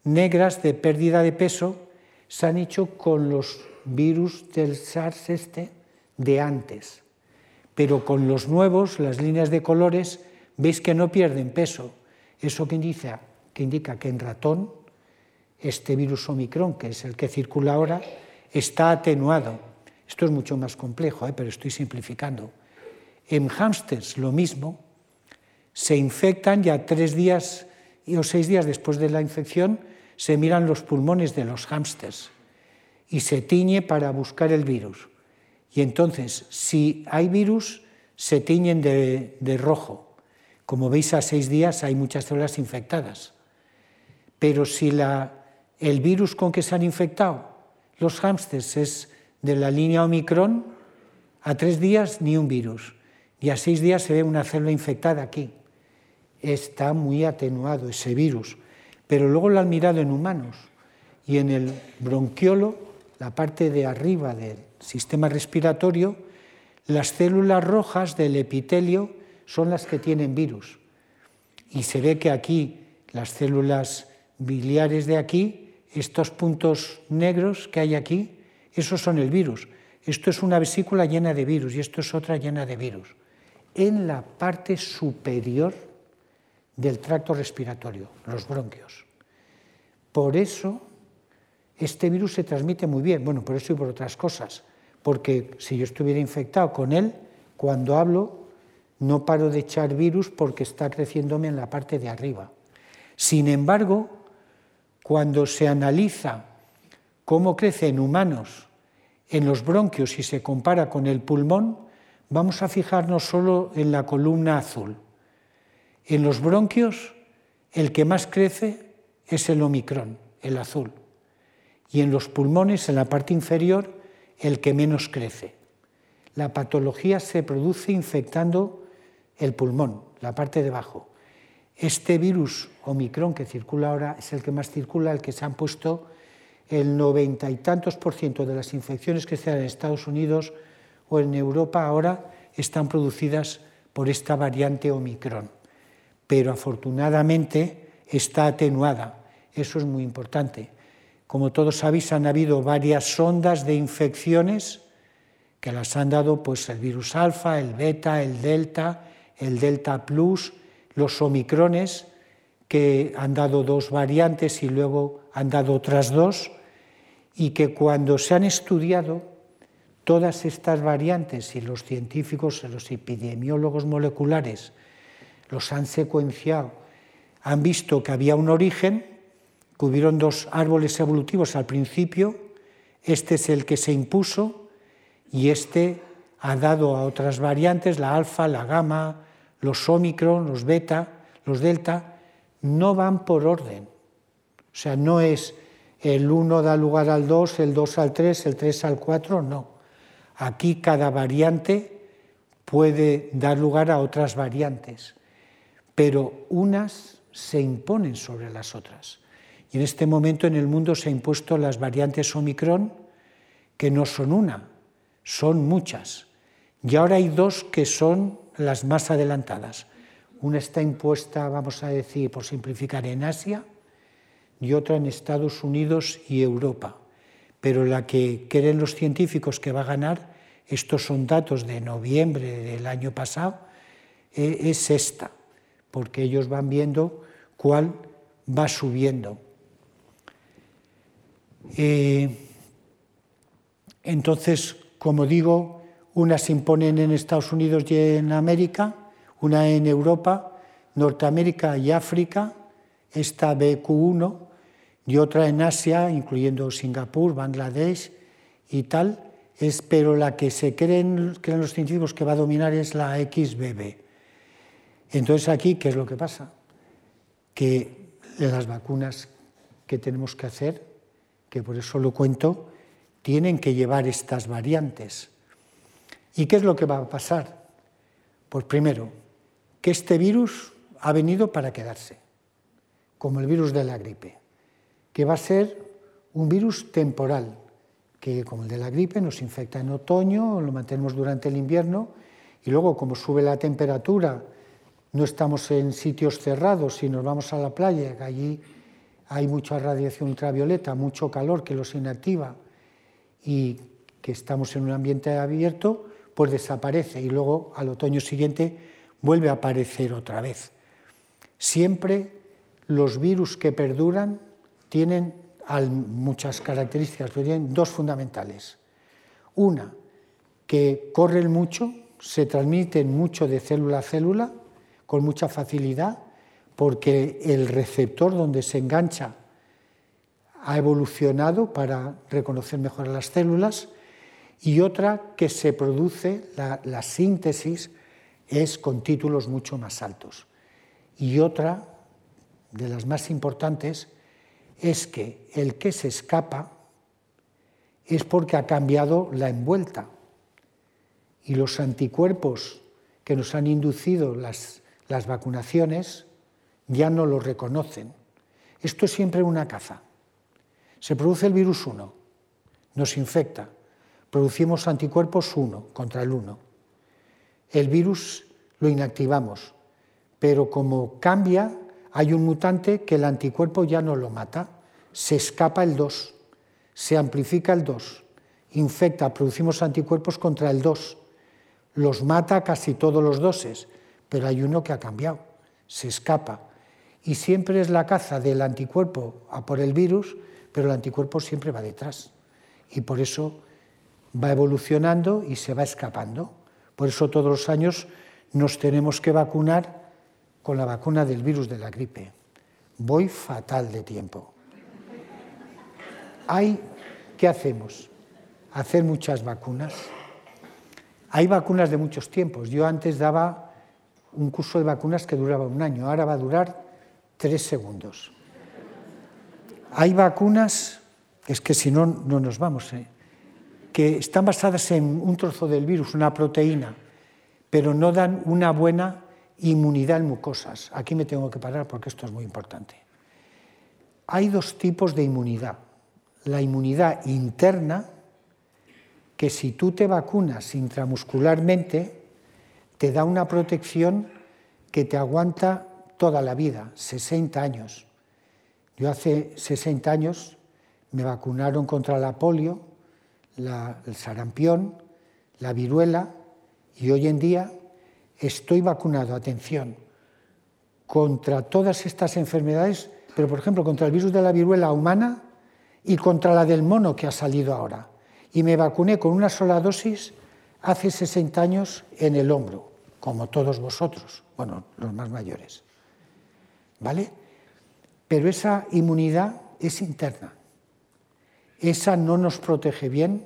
negras de pérdida de peso se han hecho con los virus del SARS este de antes. Pero con los nuevos, las líneas de colores, veis que no pierden peso. Eso que indica que, indica que en ratón este virus Omicron, que es el que circula ahora, está atenuado. Esto es mucho más complejo, ¿eh? pero estoy simplificando. En hámsters lo mismo, se infectan ya tres días o seis días después de la infección, se miran los pulmones de los hámsters y se tiñe para buscar el virus. Y entonces, si hay virus, se tiñen de, rojo. Como veis, a seis días hay muchas células infectadas. Pero si el virus con que se han infectado los hámsters es de la línea Omicron, a tres días ni un virus. Y a seis días se ve una célula infectada aquí. Está muy atenuado ese virus pero luego lo han mirado en humanos y en el bronquiolo, la parte de arriba del sistema respiratorio, las células rojas del epitelio son las que tienen virus. Y se ve que aquí las células biliares de aquí, estos puntos negros que hay aquí, esos son el virus. Esto es una vesícula llena de virus y esto es otra llena de virus. En la parte superior del tracto respiratorio, los bronquios. Por eso este virus se transmite muy bien, bueno, por eso y por otras cosas, porque si yo estuviera infectado con él, cuando hablo no paro de echar virus porque está creciéndome en la parte de arriba. Sin embargo, cuando se analiza cómo crece en humanos en los bronquios y se compara con el pulmón, vamos a fijarnos solo en la columna azul. En los bronquios, el que más crece es el omicrón, el azul. Y en los pulmones, en la parte inferior, el que menos crece. La patología se produce infectando el pulmón, la parte de abajo. Este virus Omicron que circula ahora es el que más circula, el que se han puesto el noventa y tantos por ciento de las infecciones que se dan en Estados Unidos o en Europa ahora están producidas por esta variante Omicron. Pero afortunadamente está atenuada. Eso es muy importante. Como todos sabéis, han habido varias ondas de infecciones que las han dado pues, el virus alfa, el beta, el delta, el delta plus, los omicrones, que han dado dos variantes y luego han dado otras dos, y que cuando se han estudiado todas estas variantes y los científicos, los epidemiólogos moleculares, los han secuenciado, han visto que había un origen, que hubieron dos árboles evolutivos al principio, este es el que se impuso y este ha dado a otras variantes, la alfa, la gamma, los omicron, los beta, los delta, no van por orden. O sea, no es el 1 da lugar al 2, el 2 al 3, el 3 al 4, no. Aquí cada variante puede dar lugar a otras variantes, pero unas se imponen sobre las otras. Y en este momento en el mundo se han impuesto las variantes Omicron, que no son una, son muchas. Y ahora hay dos que son las más adelantadas. Una está impuesta, vamos a decir, por simplificar, en Asia y otra en Estados Unidos y Europa. Pero la que creen los científicos que va a ganar, estos son datos de noviembre del año pasado, eh, es esta, porque ellos van viendo cuál va subiendo. Eh, entonces, como digo, unas se imponen en Estados Unidos y en América, una en Europa, Norteamérica y África, esta BQ1, y otra en Asia, incluyendo Singapur, Bangladesh y tal, es, pero la que se creen, creen los científicos que va a dominar es la XBB. Entonces aquí, ¿qué es lo que pasa? Que las vacunas que tenemos que hacer, que por eso lo cuento, tienen que llevar estas variantes. ¿Y qué es lo que va a pasar? Pues primero, que este virus ha venido para quedarse, como el virus de la gripe, que va a ser un virus temporal, que como el de la gripe nos infecta en otoño, lo mantenemos durante el invierno y luego como sube la temperatura, no estamos en sitios cerrados, si nos vamos a la playa, allí hay mucha radiación ultravioleta, mucho calor que los inactiva y que estamos en un ambiente abierto, pues desaparece y luego al otoño siguiente vuelve a aparecer otra vez. Siempre los virus que perduran tienen muchas características, pero tienen dos fundamentales. Una, que corren mucho, se transmiten mucho de célula a célula con mucha facilidad, porque el receptor donde se engancha ha evolucionado para reconocer mejor las células, y otra que se produce, la, la síntesis, es con títulos mucho más altos. Y otra, de las más importantes, es que el que se escapa es porque ha cambiado la envuelta y los anticuerpos que nos han inducido las, las vacunaciones ya no lo reconocen. Esto es siempre una caza. Se produce el virus 1, nos infecta, producimos anticuerpos 1 contra el 1. El virus lo inactivamos, pero como cambia, hay un mutante que el anticuerpo ya no lo mata, se escapa el 2, se amplifica el 2, infecta, producimos anticuerpos contra el 2, los mata casi todos los doses, pero hay uno que ha cambiado, se escapa. Y siempre es la caza del anticuerpo a por el virus, pero el anticuerpo siempre va detrás. Y por eso va evolucionando y se va escapando. Por eso todos los años nos tenemos que vacunar con la vacuna del virus de la gripe. Voy fatal de tiempo. Hay, ¿Qué hacemos? Hacer muchas vacunas. Hay vacunas de muchos tiempos. Yo antes daba un curso de vacunas que duraba un año, ahora va a durar tres segundos. Hay vacunas, es que si no, no nos vamos, ¿eh? que están basadas en un trozo del virus, una proteína, pero no dan una buena inmunidad en mucosas. Aquí me tengo que parar porque esto es muy importante. Hay dos tipos de inmunidad. La inmunidad interna, que si tú te vacunas intramuscularmente, te da una protección que te aguanta toda la vida, 60 años. Yo hace 60 años me vacunaron contra la polio, el sarampión, la viruela, y hoy en día estoy vacunado, atención, contra todas estas enfermedades, pero por ejemplo contra el virus de la viruela humana y contra la del mono que ha salido ahora. Y me vacuné con una sola dosis hace 60 años en el hombro, como todos vosotros, bueno, los más mayores. ¿Vale? Pero esa inmunidad es interna. Esa no nos protege bien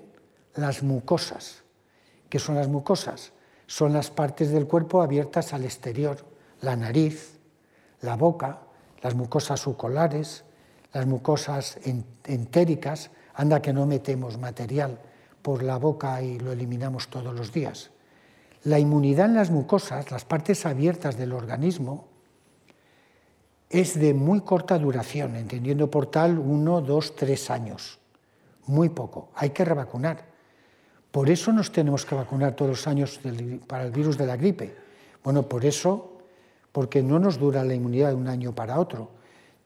las mucosas. ¿Qué son las mucosas? son las partes del cuerpo abiertas al exterior, la nariz, la boca, las mucosas oculares, las mucosas entéricas, anda que no metemos material por la boca y lo eliminamos todos los días. La inmunidad en las mucosas, las partes abiertas del organismo, es de muy corta duración, entendiendo por tal uno, dos, tres años. Muy poco. Hay que revacunar. Por eso nos tenemos que vacunar todos los años para el virus de la gripe. Bueno, por eso, porque no nos dura la inmunidad de un año para otro.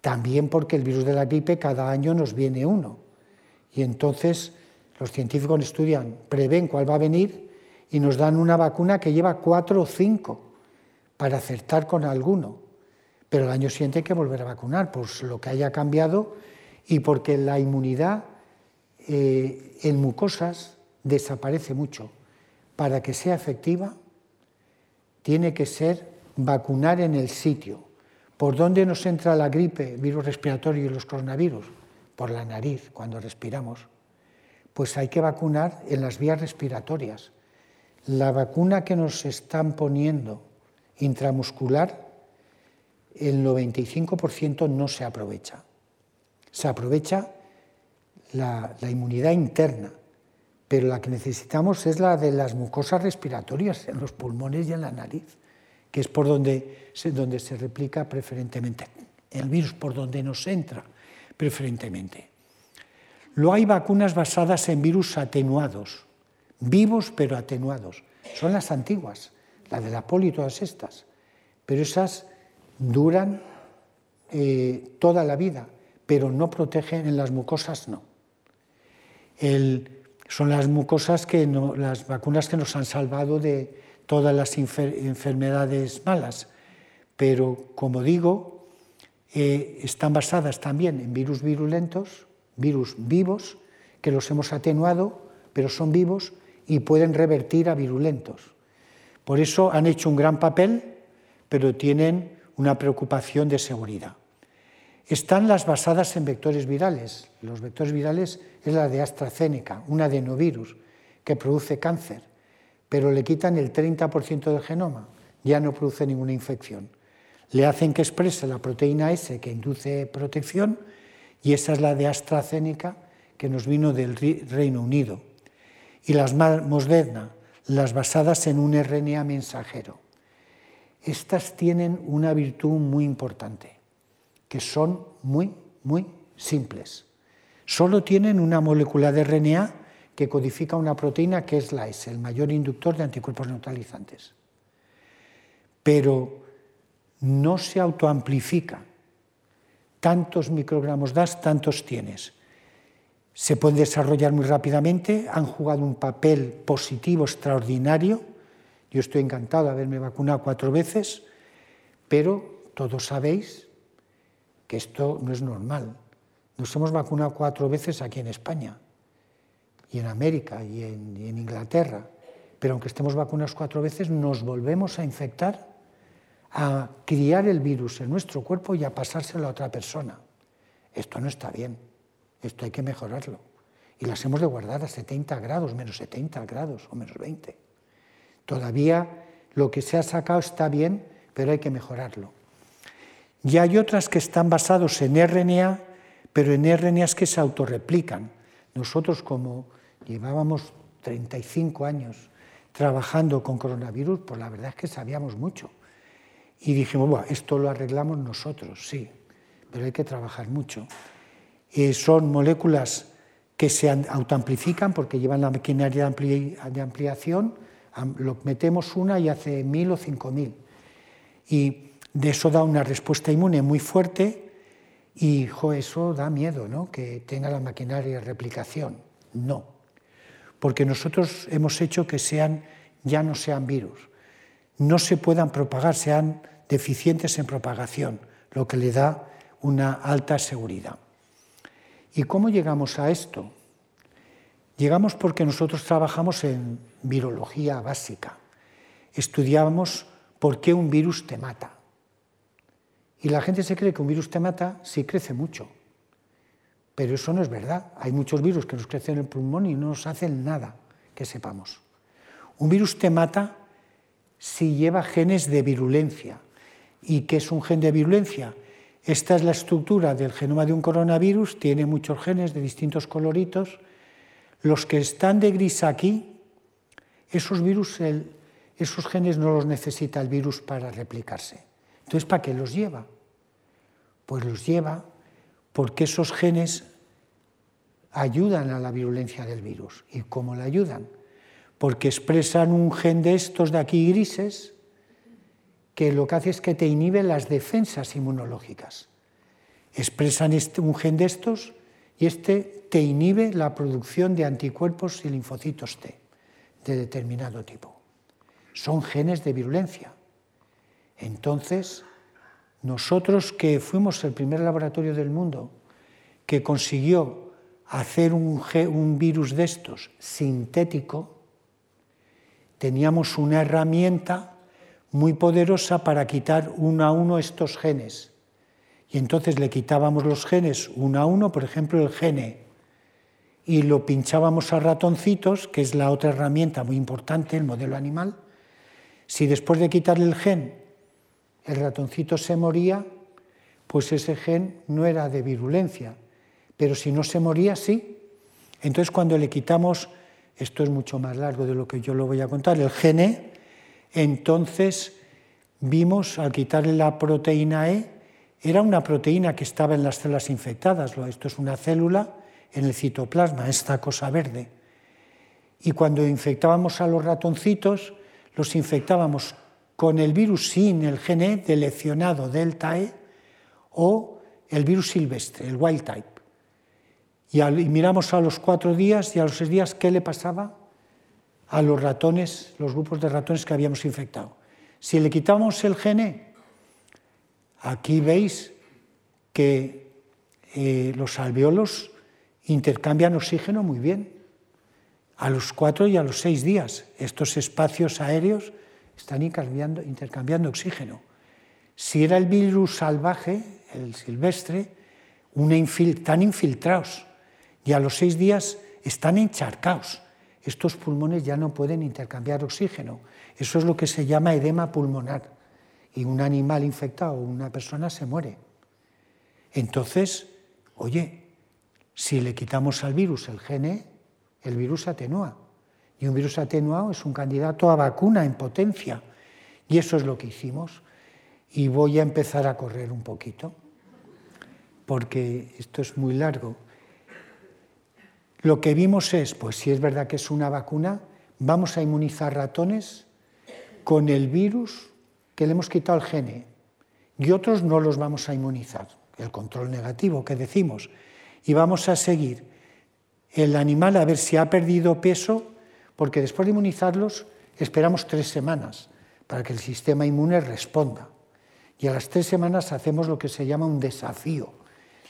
También porque el virus de la gripe cada año nos viene uno. Y entonces los científicos estudian, prevén cuál va a venir y nos dan una vacuna que lleva cuatro o cinco para acertar con alguno. Pero el año siguiente hay que volver a vacunar por lo que haya cambiado y porque la inmunidad eh, en mucosas desaparece mucho. Para que sea efectiva, tiene que ser vacunar en el sitio. ¿Por dónde nos entra la gripe, virus respiratorio y los coronavirus? Por la nariz, cuando respiramos. Pues hay que vacunar en las vías respiratorias. La vacuna que nos están poniendo intramuscular, el 95% no se aprovecha. Se aprovecha la, inmunidad interna, pero la que necesitamos es la de las mucosas respiratorias, en los pulmones y en la nariz, que es por donde donde se replica preferentemente. El virus por donde nos entra preferentemente. Luego hay vacunas basadas en virus atenuados, vivos pero atenuados. Son las antiguas, la de la poli y todas estas. Pero esas duran eh, toda la vida, pero no protegen en las mucosas, no. son las mucosas que las vacunas que nos han salvado de todas las enfermedades malas. Pero, como digo, eh, están basadas también en virus virulentos, virus vivos, que los hemos atenuado, pero son vivos y pueden revertir a virulentos. Por eso han hecho un gran papel, pero tienen una preocupación de seguridad. Están las basadas en vectores virales. Los vectores virales es la de AstraZeneca, un adenovirus que produce cáncer, pero le quitan el 30% del genoma, ya no produce ninguna infección. Le hacen que exprese la proteína S que induce protección y esa es la de AstraZeneca que nos vino del Reino Unido. Y las Moderna, las basadas en un RNA mensajero. Estas tienen una virtud muy importante, que son muy, muy simples. Solo tienen una molécula de RNA que codifica una proteína que es la S, el mayor inductor de anticuerpos neutralizantes. Pero no se autoamplifica tantos microgramos das, tantos tienes. Se pueden desarrollar muy rápidamente, han jugado un papel positivo extraordinario. Yo estoy encantado de haberme vacunado cuatro veces, pero todos sabéis que esto no es normal. Nos hemos vacunado cuatro veces aquí en España, y en América, y en, y en Inglaterra, pero aunque estemos vacunados cuatro veces, nos volvemos a infectar a criar el virus en nuestro cuerpo y a pasárselo a otra persona. Esto no está bien, esto hay que mejorarlo. Y las hemos de guardar a 70 grados, menos 70 grados o menos 20. Todavía lo que se ha sacado está bien, pero hay que mejorarlo. Y hay otras que están basados en RNA, pero en RNAs que se autorreplican. Nosotros como llevábamos 35 años trabajando con coronavirus, pues la verdad es que sabíamos mucho. Y dijimos, bueno, esto lo arreglamos nosotros, sí, pero hay que trabajar mucho. Eh, son moléculas que se autoamplifican porque llevan la maquinaria de ampliación, lo metemos una y hace mil o cinco mil. Y de eso da una respuesta inmune muy fuerte y eso da miedo, ¿no? que tenga la maquinaria de replicación. No, porque nosotros hemos hecho que sean, ya no sean virus, no se puedan propagar, sean deficientes en propagación, lo que le da una alta seguridad. ¿Y cómo llegamos a esto? Llegamos porque nosotros trabajamos en virología básica. Estudiábamos por qué un virus te mata. Y la gente se cree que un virus te mata si crece mucho. Pero eso no es verdad. Hay muchos virus que nos crecen en el pulmón y no nos hacen nada, que sepamos. Un virus te mata si lleva genes de virulencia. ¿Y qué es un gen de virulencia? Esta es la estructura del genoma de un coronavirus, tiene muchos genes de distintos coloritos. Los que están de gris aquí, esos virus, esos genes no los necesita el virus para replicarse. Entonces, ¿para qué los lleva? Pues los lleva porque esos genes ayudan a la virulencia del virus. ¿Y cómo la ayudan? porque expresan un gen de estos de aquí grises que lo que hace es que te inhibe las defensas inmunológicas. Expresan este, un gen de estos y este te inhibe la producción de anticuerpos y linfocitos T de determinado tipo. Son genes de virulencia. Entonces, nosotros que fuimos el primer laboratorio del mundo que consiguió hacer un, virus de estos sintético, teníamos una herramienta muy poderosa para quitar uno a uno estos genes. Y entonces le quitábamos los genes uno a uno, por ejemplo el gene, y lo pinchábamos a ratoncitos, que es la otra herramienta muy importante, el modelo animal. Si después de quitarle el gen el ratoncito se moría, pues ese gen no era de virulencia, pero si no se moría, sí. Entonces cuando le quitamos, esto es mucho más largo de lo que yo lo voy a contar, el gene, entonces vimos al quitarle la proteína E, era una proteína que estaba en las células infectadas, esto es una célula en el citoplasma, esta cosa verde. Y cuando infectábamos a los ratoncitos, los infectábamos con el virus sin el gene deleccionado delta E o el virus silvestre, el wild type. Y, miramos a los cuatro días y a los seis días qué le pasaba a los ratones, los grupos de ratones que habíamos infectado. Si le quitamos el gene, aquí veis que eh, los alveolos intercambian oxígeno muy bien. A los cuatro y a los seis días, estos espacios aéreos están intercambiando, oxígeno. Si era el virus salvaje, el silvestre, están infiltrados y a los seis días están encharcados. Estos pulmones ya no pueden intercambiar oxígeno. Eso es lo que se llama edema pulmonar. Y un animal infectado o una persona se muere. Entonces, oye, si le quitamos al virus el gene, el virus atenúa. Y un virus atenuado es un candidato a vacuna en potencia. Y eso es lo que hicimos. Y voy a empezar a correr un poquito, porque esto es muy largo. Lo que vimos es, pues si es verdad que es una vacuna, vamos a inmunizar ratones con el virus que le hemos quitado el gene y otros no los vamos a inmunizar, el control negativo que decimos, y vamos a seguir el animal a ver si ha perdido peso, porque después de inmunizarlos esperamos tres semanas para que el sistema inmune responda. Y a las tres semanas hacemos lo que se llama un desafío.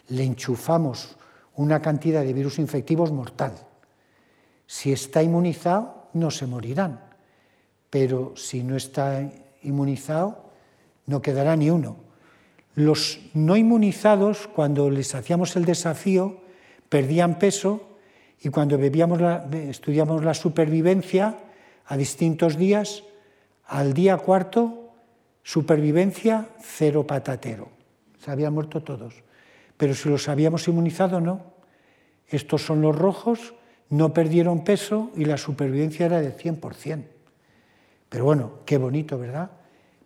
Le enchufamos una cantidad de virus infectivos mortal. Si está inmunizado, no se morirán, pero si no está inmunizado, no quedará ni uno. Los no inmunizados, cuando les hacíamos el desafío, perdían peso y cuando bebíamos estudiamos la supervivencia a distintos días, al día cuarto, supervivencia cero patatero. Se habían muerto todos. Pero si los habíamos inmunizado, no. Estos son los rojos, no perdieron peso y la supervivencia era del 100%. Pero bueno, qué bonito, ¿verdad?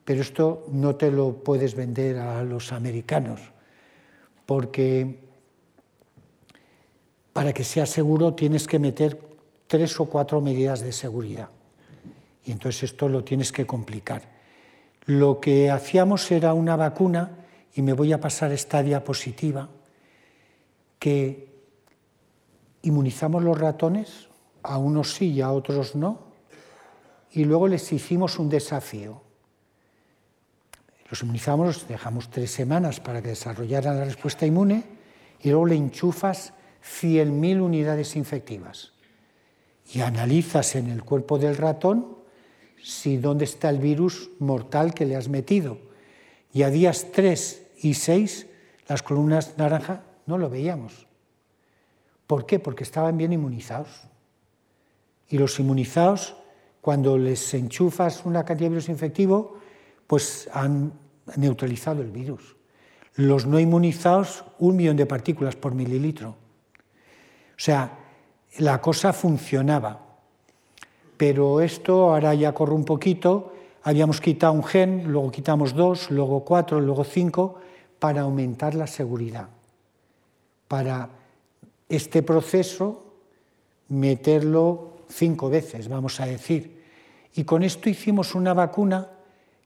Pero esto no te lo puedes vender a los americanos, porque para que sea seguro tienes que meter tres o cuatro medidas de seguridad. Y entonces esto lo tienes que complicar. Lo que hacíamos era una vacuna y me voy a pasar esta diapositiva, que inmunizamos los ratones, a unos sí y a otros no, y luego les hicimos un desafío. Los inmunizamos, dejamos tres semanas para que desarrollaran la respuesta inmune y luego le enchufas 100.000 unidades infectivas y analizas en el cuerpo del ratón si dónde está el virus mortal que le has metido. Y a días 3 y 6, las columnas naranja, no lo veíamos. ¿Por qué? Porque estaban bien inmunizados. Y los inmunizados, cuando les enchufas una cantidad de virus infectivo, pues han neutralizado el virus. Los no inmunizados, un millón de partículas por mililitro. O sea, la cosa funcionaba. Pero esto ahora ya corre un poquito. Habíamos quitado un gen, luego quitamos dos, luego cuatro, luego cinco, para aumentar la seguridad, para este proceso meterlo cinco veces, vamos a decir. Y con esto hicimos una vacuna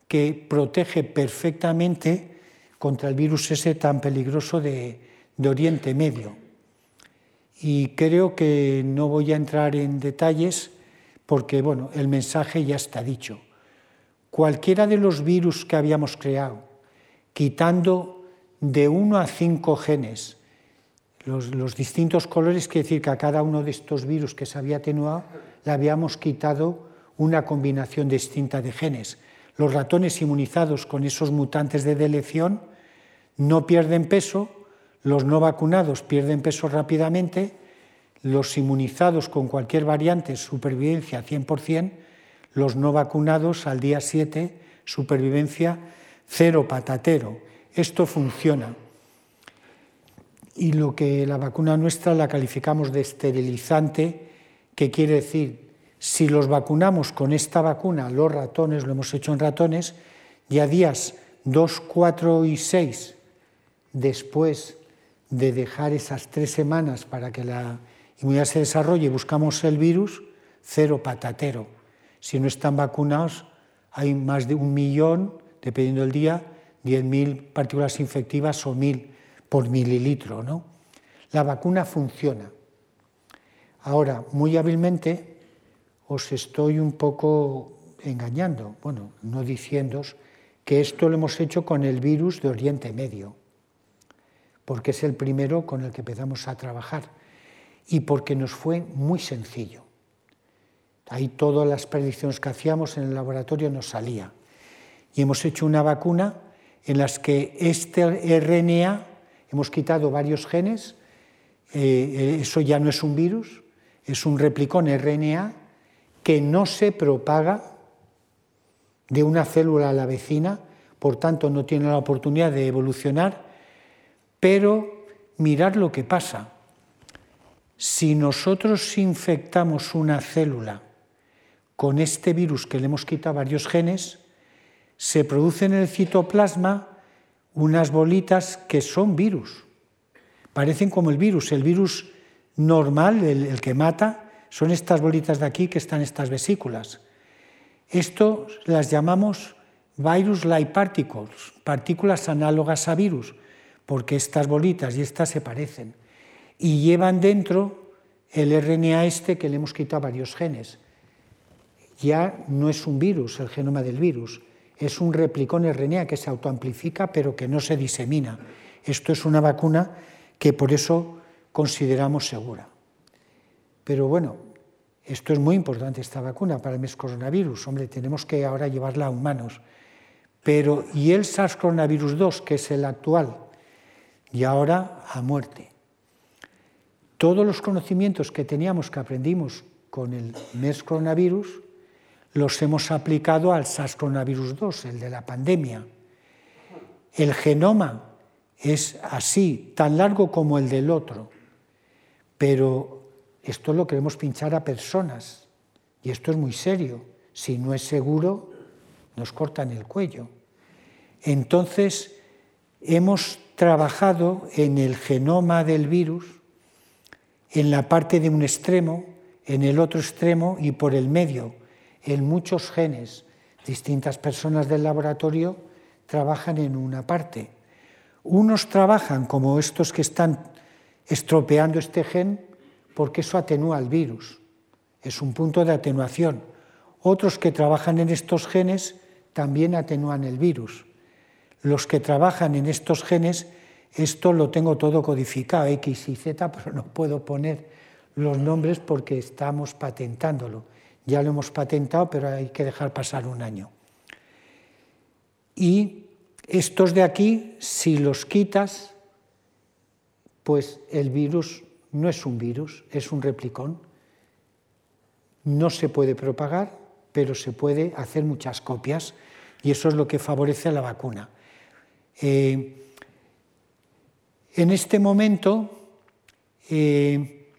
que protege perfectamente contra el virus ese tan peligroso de, Oriente Medio. Y creo que no voy a entrar en detalles porque bueno, el mensaje ya está dicho. Cualquiera de los virus que habíamos creado, quitando de 1 a 5 genes. Los, distintos colores quiere decir que a cada uno de estos virus que se había atenuado le habíamos quitado una combinación distinta de genes. Los ratones inmunizados con esos mutantes de delección no pierden peso, los no vacunados pierden peso rápidamente, los inmunizados con cualquier variante, supervivencia 100%, los no vacunados al día 7, supervivencia cero patatero. Esto funciona. y lo que la vacuna nuestra la calificamos de esterilizante, que quiere decir, si los vacunamos con esta vacuna, los ratones, lo hemos hecho en ratones, ya días 2, 4 y 6, después de dejar esas tres semanas para que la inmunidad se desarrolle buscamos el virus, cero patatero. Si no están vacunados, hay más de un millón, dependiendo del día, 10.000 partículas infectivas o 1.000 por mililitro. ¿no? La vacuna funciona. Ahora, muy hábilmente, os estoy un poco engañando, bueno, no diciéndos que esto lo hemos hecho con el virus de Oriente Medio, porque es el primero con el que empezamos a trabajar y porque nos fue muy sencillo. Ahí todas las predicciones que hacíamos en el laboratorio nos salía. Y hemos hecho una vacuna en las que este RNA, hemos quitado varios genes, eh, eso ya no es un virus, es un replicón RNA que no se propaga de una célula a la vecina, por tanto no tiene la oportunidad de evolucionar, pero mirar lo que pasa. Si nosotros infectamos una célula con este virus que le hemos quitado varios genes, se producen en el citoplasma unas bolitas que son virus. Parecen como el virus. El virus normal, el, que mata, son estas bolitas de aquí que están estas vesículas. Esto las llamamos virus-like particles, partículas análogas a virus, porque estas bolitas y estas se parecen. Y llevan dentro el RNA este que le hemos quitado varios genes ya no es un virus, el genoma del virus, es un replicón RNA que se autoamplifica pero que no se disemina. Esto es una vacuna que por eso consideramos segura. Pero bueno, esto es muy importante, esta vacuna para el mes coronavirus. Hombre, tenemos que ahora llevarla a humanos. Pero, ¿y el SARS coronavirus 2, que es el actual? Y ahora a muerte. Todos los conocimientos que teníamos, que aprendimos con el MERS coronavirus, los hemos aplicado al SARS-CoV-2, el de la pandemia. El genoma es así, tan largo como el del otro, pero esto lo queremos pinchar a personas y esto es muy serio. Si no es seguro, nos cortan el cuello. Entonces, hemos trabajado en el genoma del virus, en la parte de un extremo, en el otro extremo y por el medio en muchos genes. Distintas personas del laboratorio trabajan en una parte. Unos trabajan como estos que están estropeando este gen porque eso atenúa el virus. Es un punto de atenuación. Otros que trabajan en estos genes también atenúan el virus. Los que trabajan en estos genes, esto lo tengo todo codificado, X y Z, <laughs> pero no puedo poner los nombres porque estamos patentándolo ya lo hemos patentado, pero hay que dejar pasar un año. Y estos de aquí, si los quitas, pues el virus no es un virus, es un replicón. No se puede propagar, pero se puede hacer muchas copias y eso es lo que favorece a la vacuna. Eh, en este momento, eh,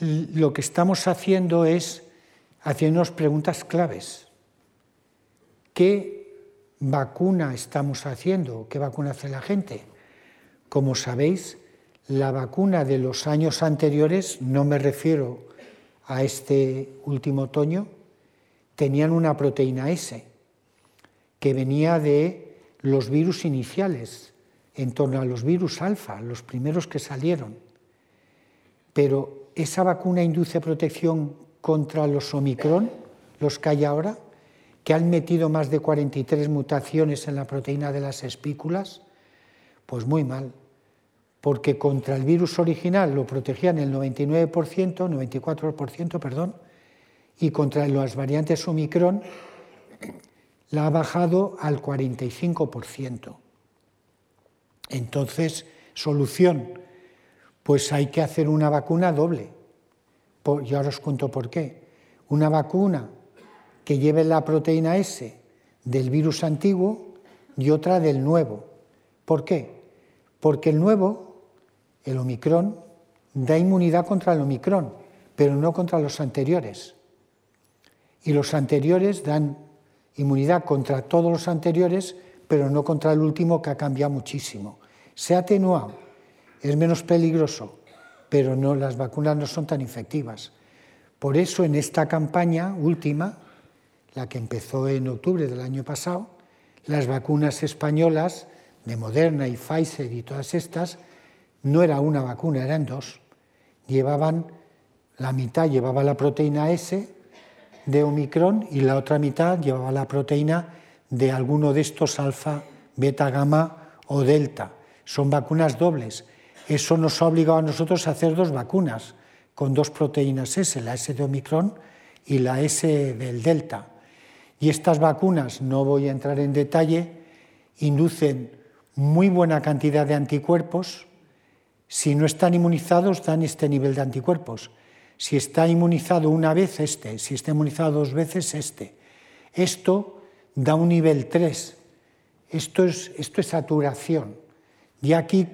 lo que estamos haciendo es haciéndonos preguntas claves. ¿Qué vacuna estamos haciendo? ¿Qué vacuna hace la gente? Como sabéis, la vacuna de los años anteriores, no me refiero a este último otoño, tenían una proteína S que venía de los virus iniciales, en torno a los virus alfa, los primeros que salieron. Pero esa vacuna induce protección contra los Omicron, los que hay ahora, que han metido más de 43 mutaciones en la proteína de las espículas, pues muy mal, porque contra el virus original lo protegían el 99%, 94%, perdón, y contra las variantes Omicron la ha bajado al 45%. Entonces, solución, pues hay que hacer una vacuna doble y ahora os cuento por qué. Una vacuna que lleve la proteína S del virus antiguo y otra del nuevo. ¿Por qué? Porque el nuevo el Omicron da inmunidad contra el Omicron, pero no contra los anteriores. Y los anteriores dan inmunidad contra todos los anteriores, pero no contra el último que ha cambiado muchísimo. Se ha atenuado, es menos peligroso, pero no, las vacunas no son tan efectivas. Por eso en esta campaña última, la que empezó en octubre del año pasado, las vacunas españolas de Moderna y Pfizer y todas estas, no era una vacuna, eran dos. Llevaban, la mitad llevaba la proteína S de Omicron y la otra mitad llevaba la proteína de alguno de estos alfa, beta, gamma o delta. Son vacunas dobles. Eso nos ha obligado a nosotros a hacer dos vacunas con dos proteínas S, la S de Omicron y la S del delta. Y estas vacunas, no voy a entrar en detalle, inducen muy buena cantidad de anticuerpos. Si no están inmunizados, dan este nivel de anticuerpos. Si está inmunizado una vez, este. Si está inmunizado dos veces, este. Esto da un nivel 3. Esto es, esto es saturación. Y aquí,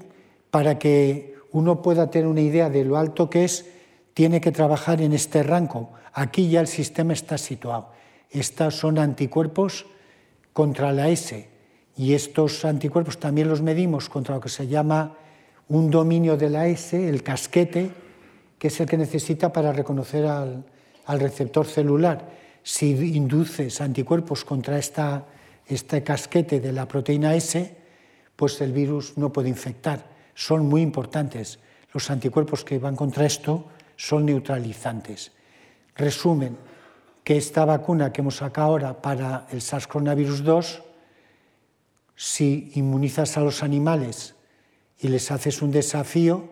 para que uno pueda tener una idea de lo alto que es, tiene que trabajar en este rango. Aquí ya el sistema está situado. Estos son anticuerpos contra la S y estos anticuerpos también los medimos contra lo que se llama un dominio de la S, el casquete, que es el que necesita para reconocer al, receptor celular. Si induces anticuerpos contra esta, este casquete de la proteína S, pues el virus no puede infectar. Son muy importantes. Los anticuerpos que van contra esto son neutralizantes. Resumen, que esta vacuna que hemos sacado ahora para el SARS-CoV-2 si inmunizas a los animales y les haces un desafío,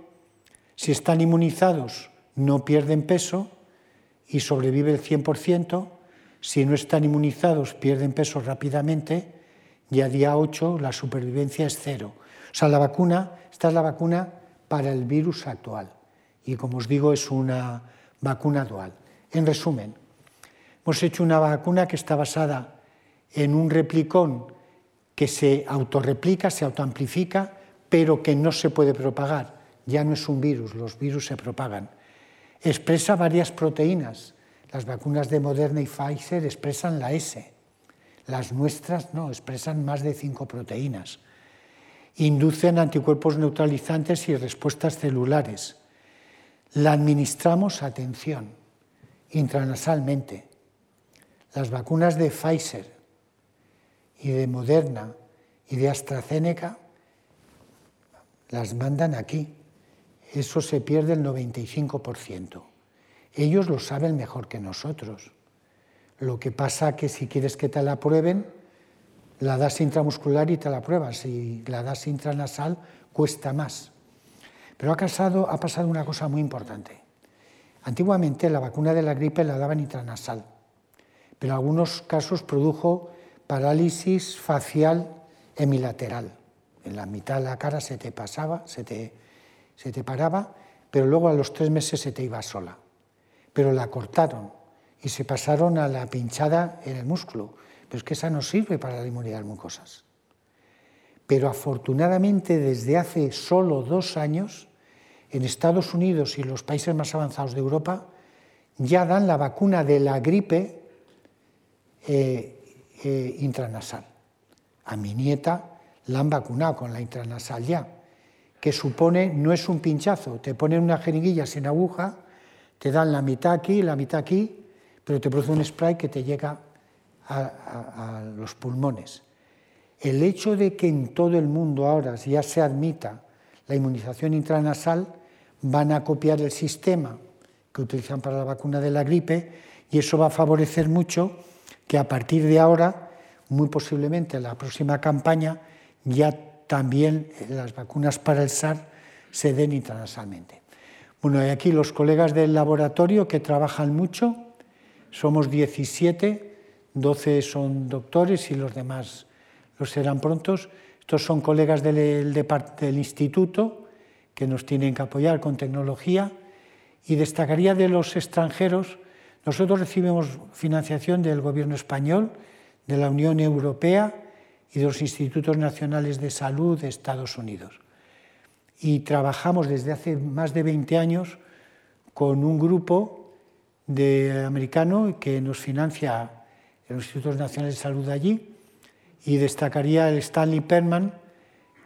si están inmunizados no pierden peso y sobrevive el 100%, si no están inmunizados pierden peso rápidamente y a día 8 la supervivencia es cero. O sea, la vacuna, esta es la vacuna para el virus actual y como os digo es una vacuna dual. En resumen, hemos hecho una vacuna que está basada en un replicón que se autorreplica, se autoamplifica, pero que no se puede propagar. Ya no es un virus, los virus se propagan. Expresa varias proteínas. Las vacunas de Moderna y Pfizer expresan la S. Las nuestras no, expresan más de cinco proteínas. Inducen anticuerpos neutralizantes y respuestas celulares. La administramos, atención, intranasalmente. Las vacunas de Pfizer y de Moderna y de AstraZeneca las mandan aquí. Eso se pierde el 95%. Ellos lo saben mejor que nosotros. Lo que pasa que si quieres que te la prueben, la das intramuscular y te la pruebas. Si la das intranasal, cuesta más. Pero ha pasado, ha pasado una cosa muy importante. Antiguamente la vacuna de la gripe la daban intranasal, pero en algunos casos produjo parálisis facial hemilateral. En la mitad de la cara se te pasaba, se te, se te paraba, pero luego a los tres meses se te iba sola. Pero la cortaron y se pasaron a la pinchada en el músculo. Pero es que esa no sirve para la inmunidad de mucosas. Pero afortunadamente desde hace solo dos años, en Estados Unidos y los países más avanzados de Europa, ya dan la vacuna de la gripe eh, eh, intranasal. A mi nieta la han vacunado con la intranasal ya, que supone, no es un pinchazo, te ponen una jeringuilla sin aguja, te dan la mitad aquí, la mitad aquí, pero te produce un spray que te llega a, los pulmones. El hecho de que en todo el mundo ahora ya se admita la inmunización intranasal, van a copiar el sistema que utilizan para la vacuna de la gripe y eso va a favorecer mucho que a partir de ahora, muy posiblemente en la próxima campaña, ya también las vacunas para el SAR se den intranasalmente. Bueno, y aquí los colegas del laboratorio que trabajan mucho, somos 17, 12 son doctores y los demás los serán prontos. Estos son colegas del, del instituto que nos tienen que apoyar con tecnología y destacaría de los extranjeros nosotros recibimos financiación del Gobierno español, de la Unión Europea y de los Institutos Nacionales de Salud de Estados Unidos. y trabajamos desde hace más de 20 años con un grupo de americano que nos financia los Institutos Nacionales de Salud allí y destacaría el Stanley Perman,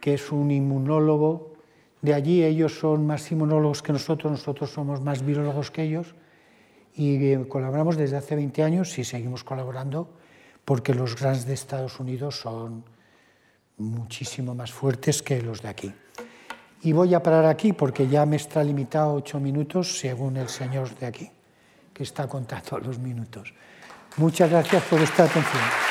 que es un inmunólogo de allí. Ellos son más inmunólogos que nosotros, nosotros somos más virólogos que ellos y eh, colaboramos desde hace 20 años y seguimos colaborando porque los grants de Estados Unidos son muchísimo más fuertes que los de aquí. Y voy a parar aquí porque ya me está limitado ocho minutos según el señor de aquí, que está contando los minutos. Muchas gracias por esta atención.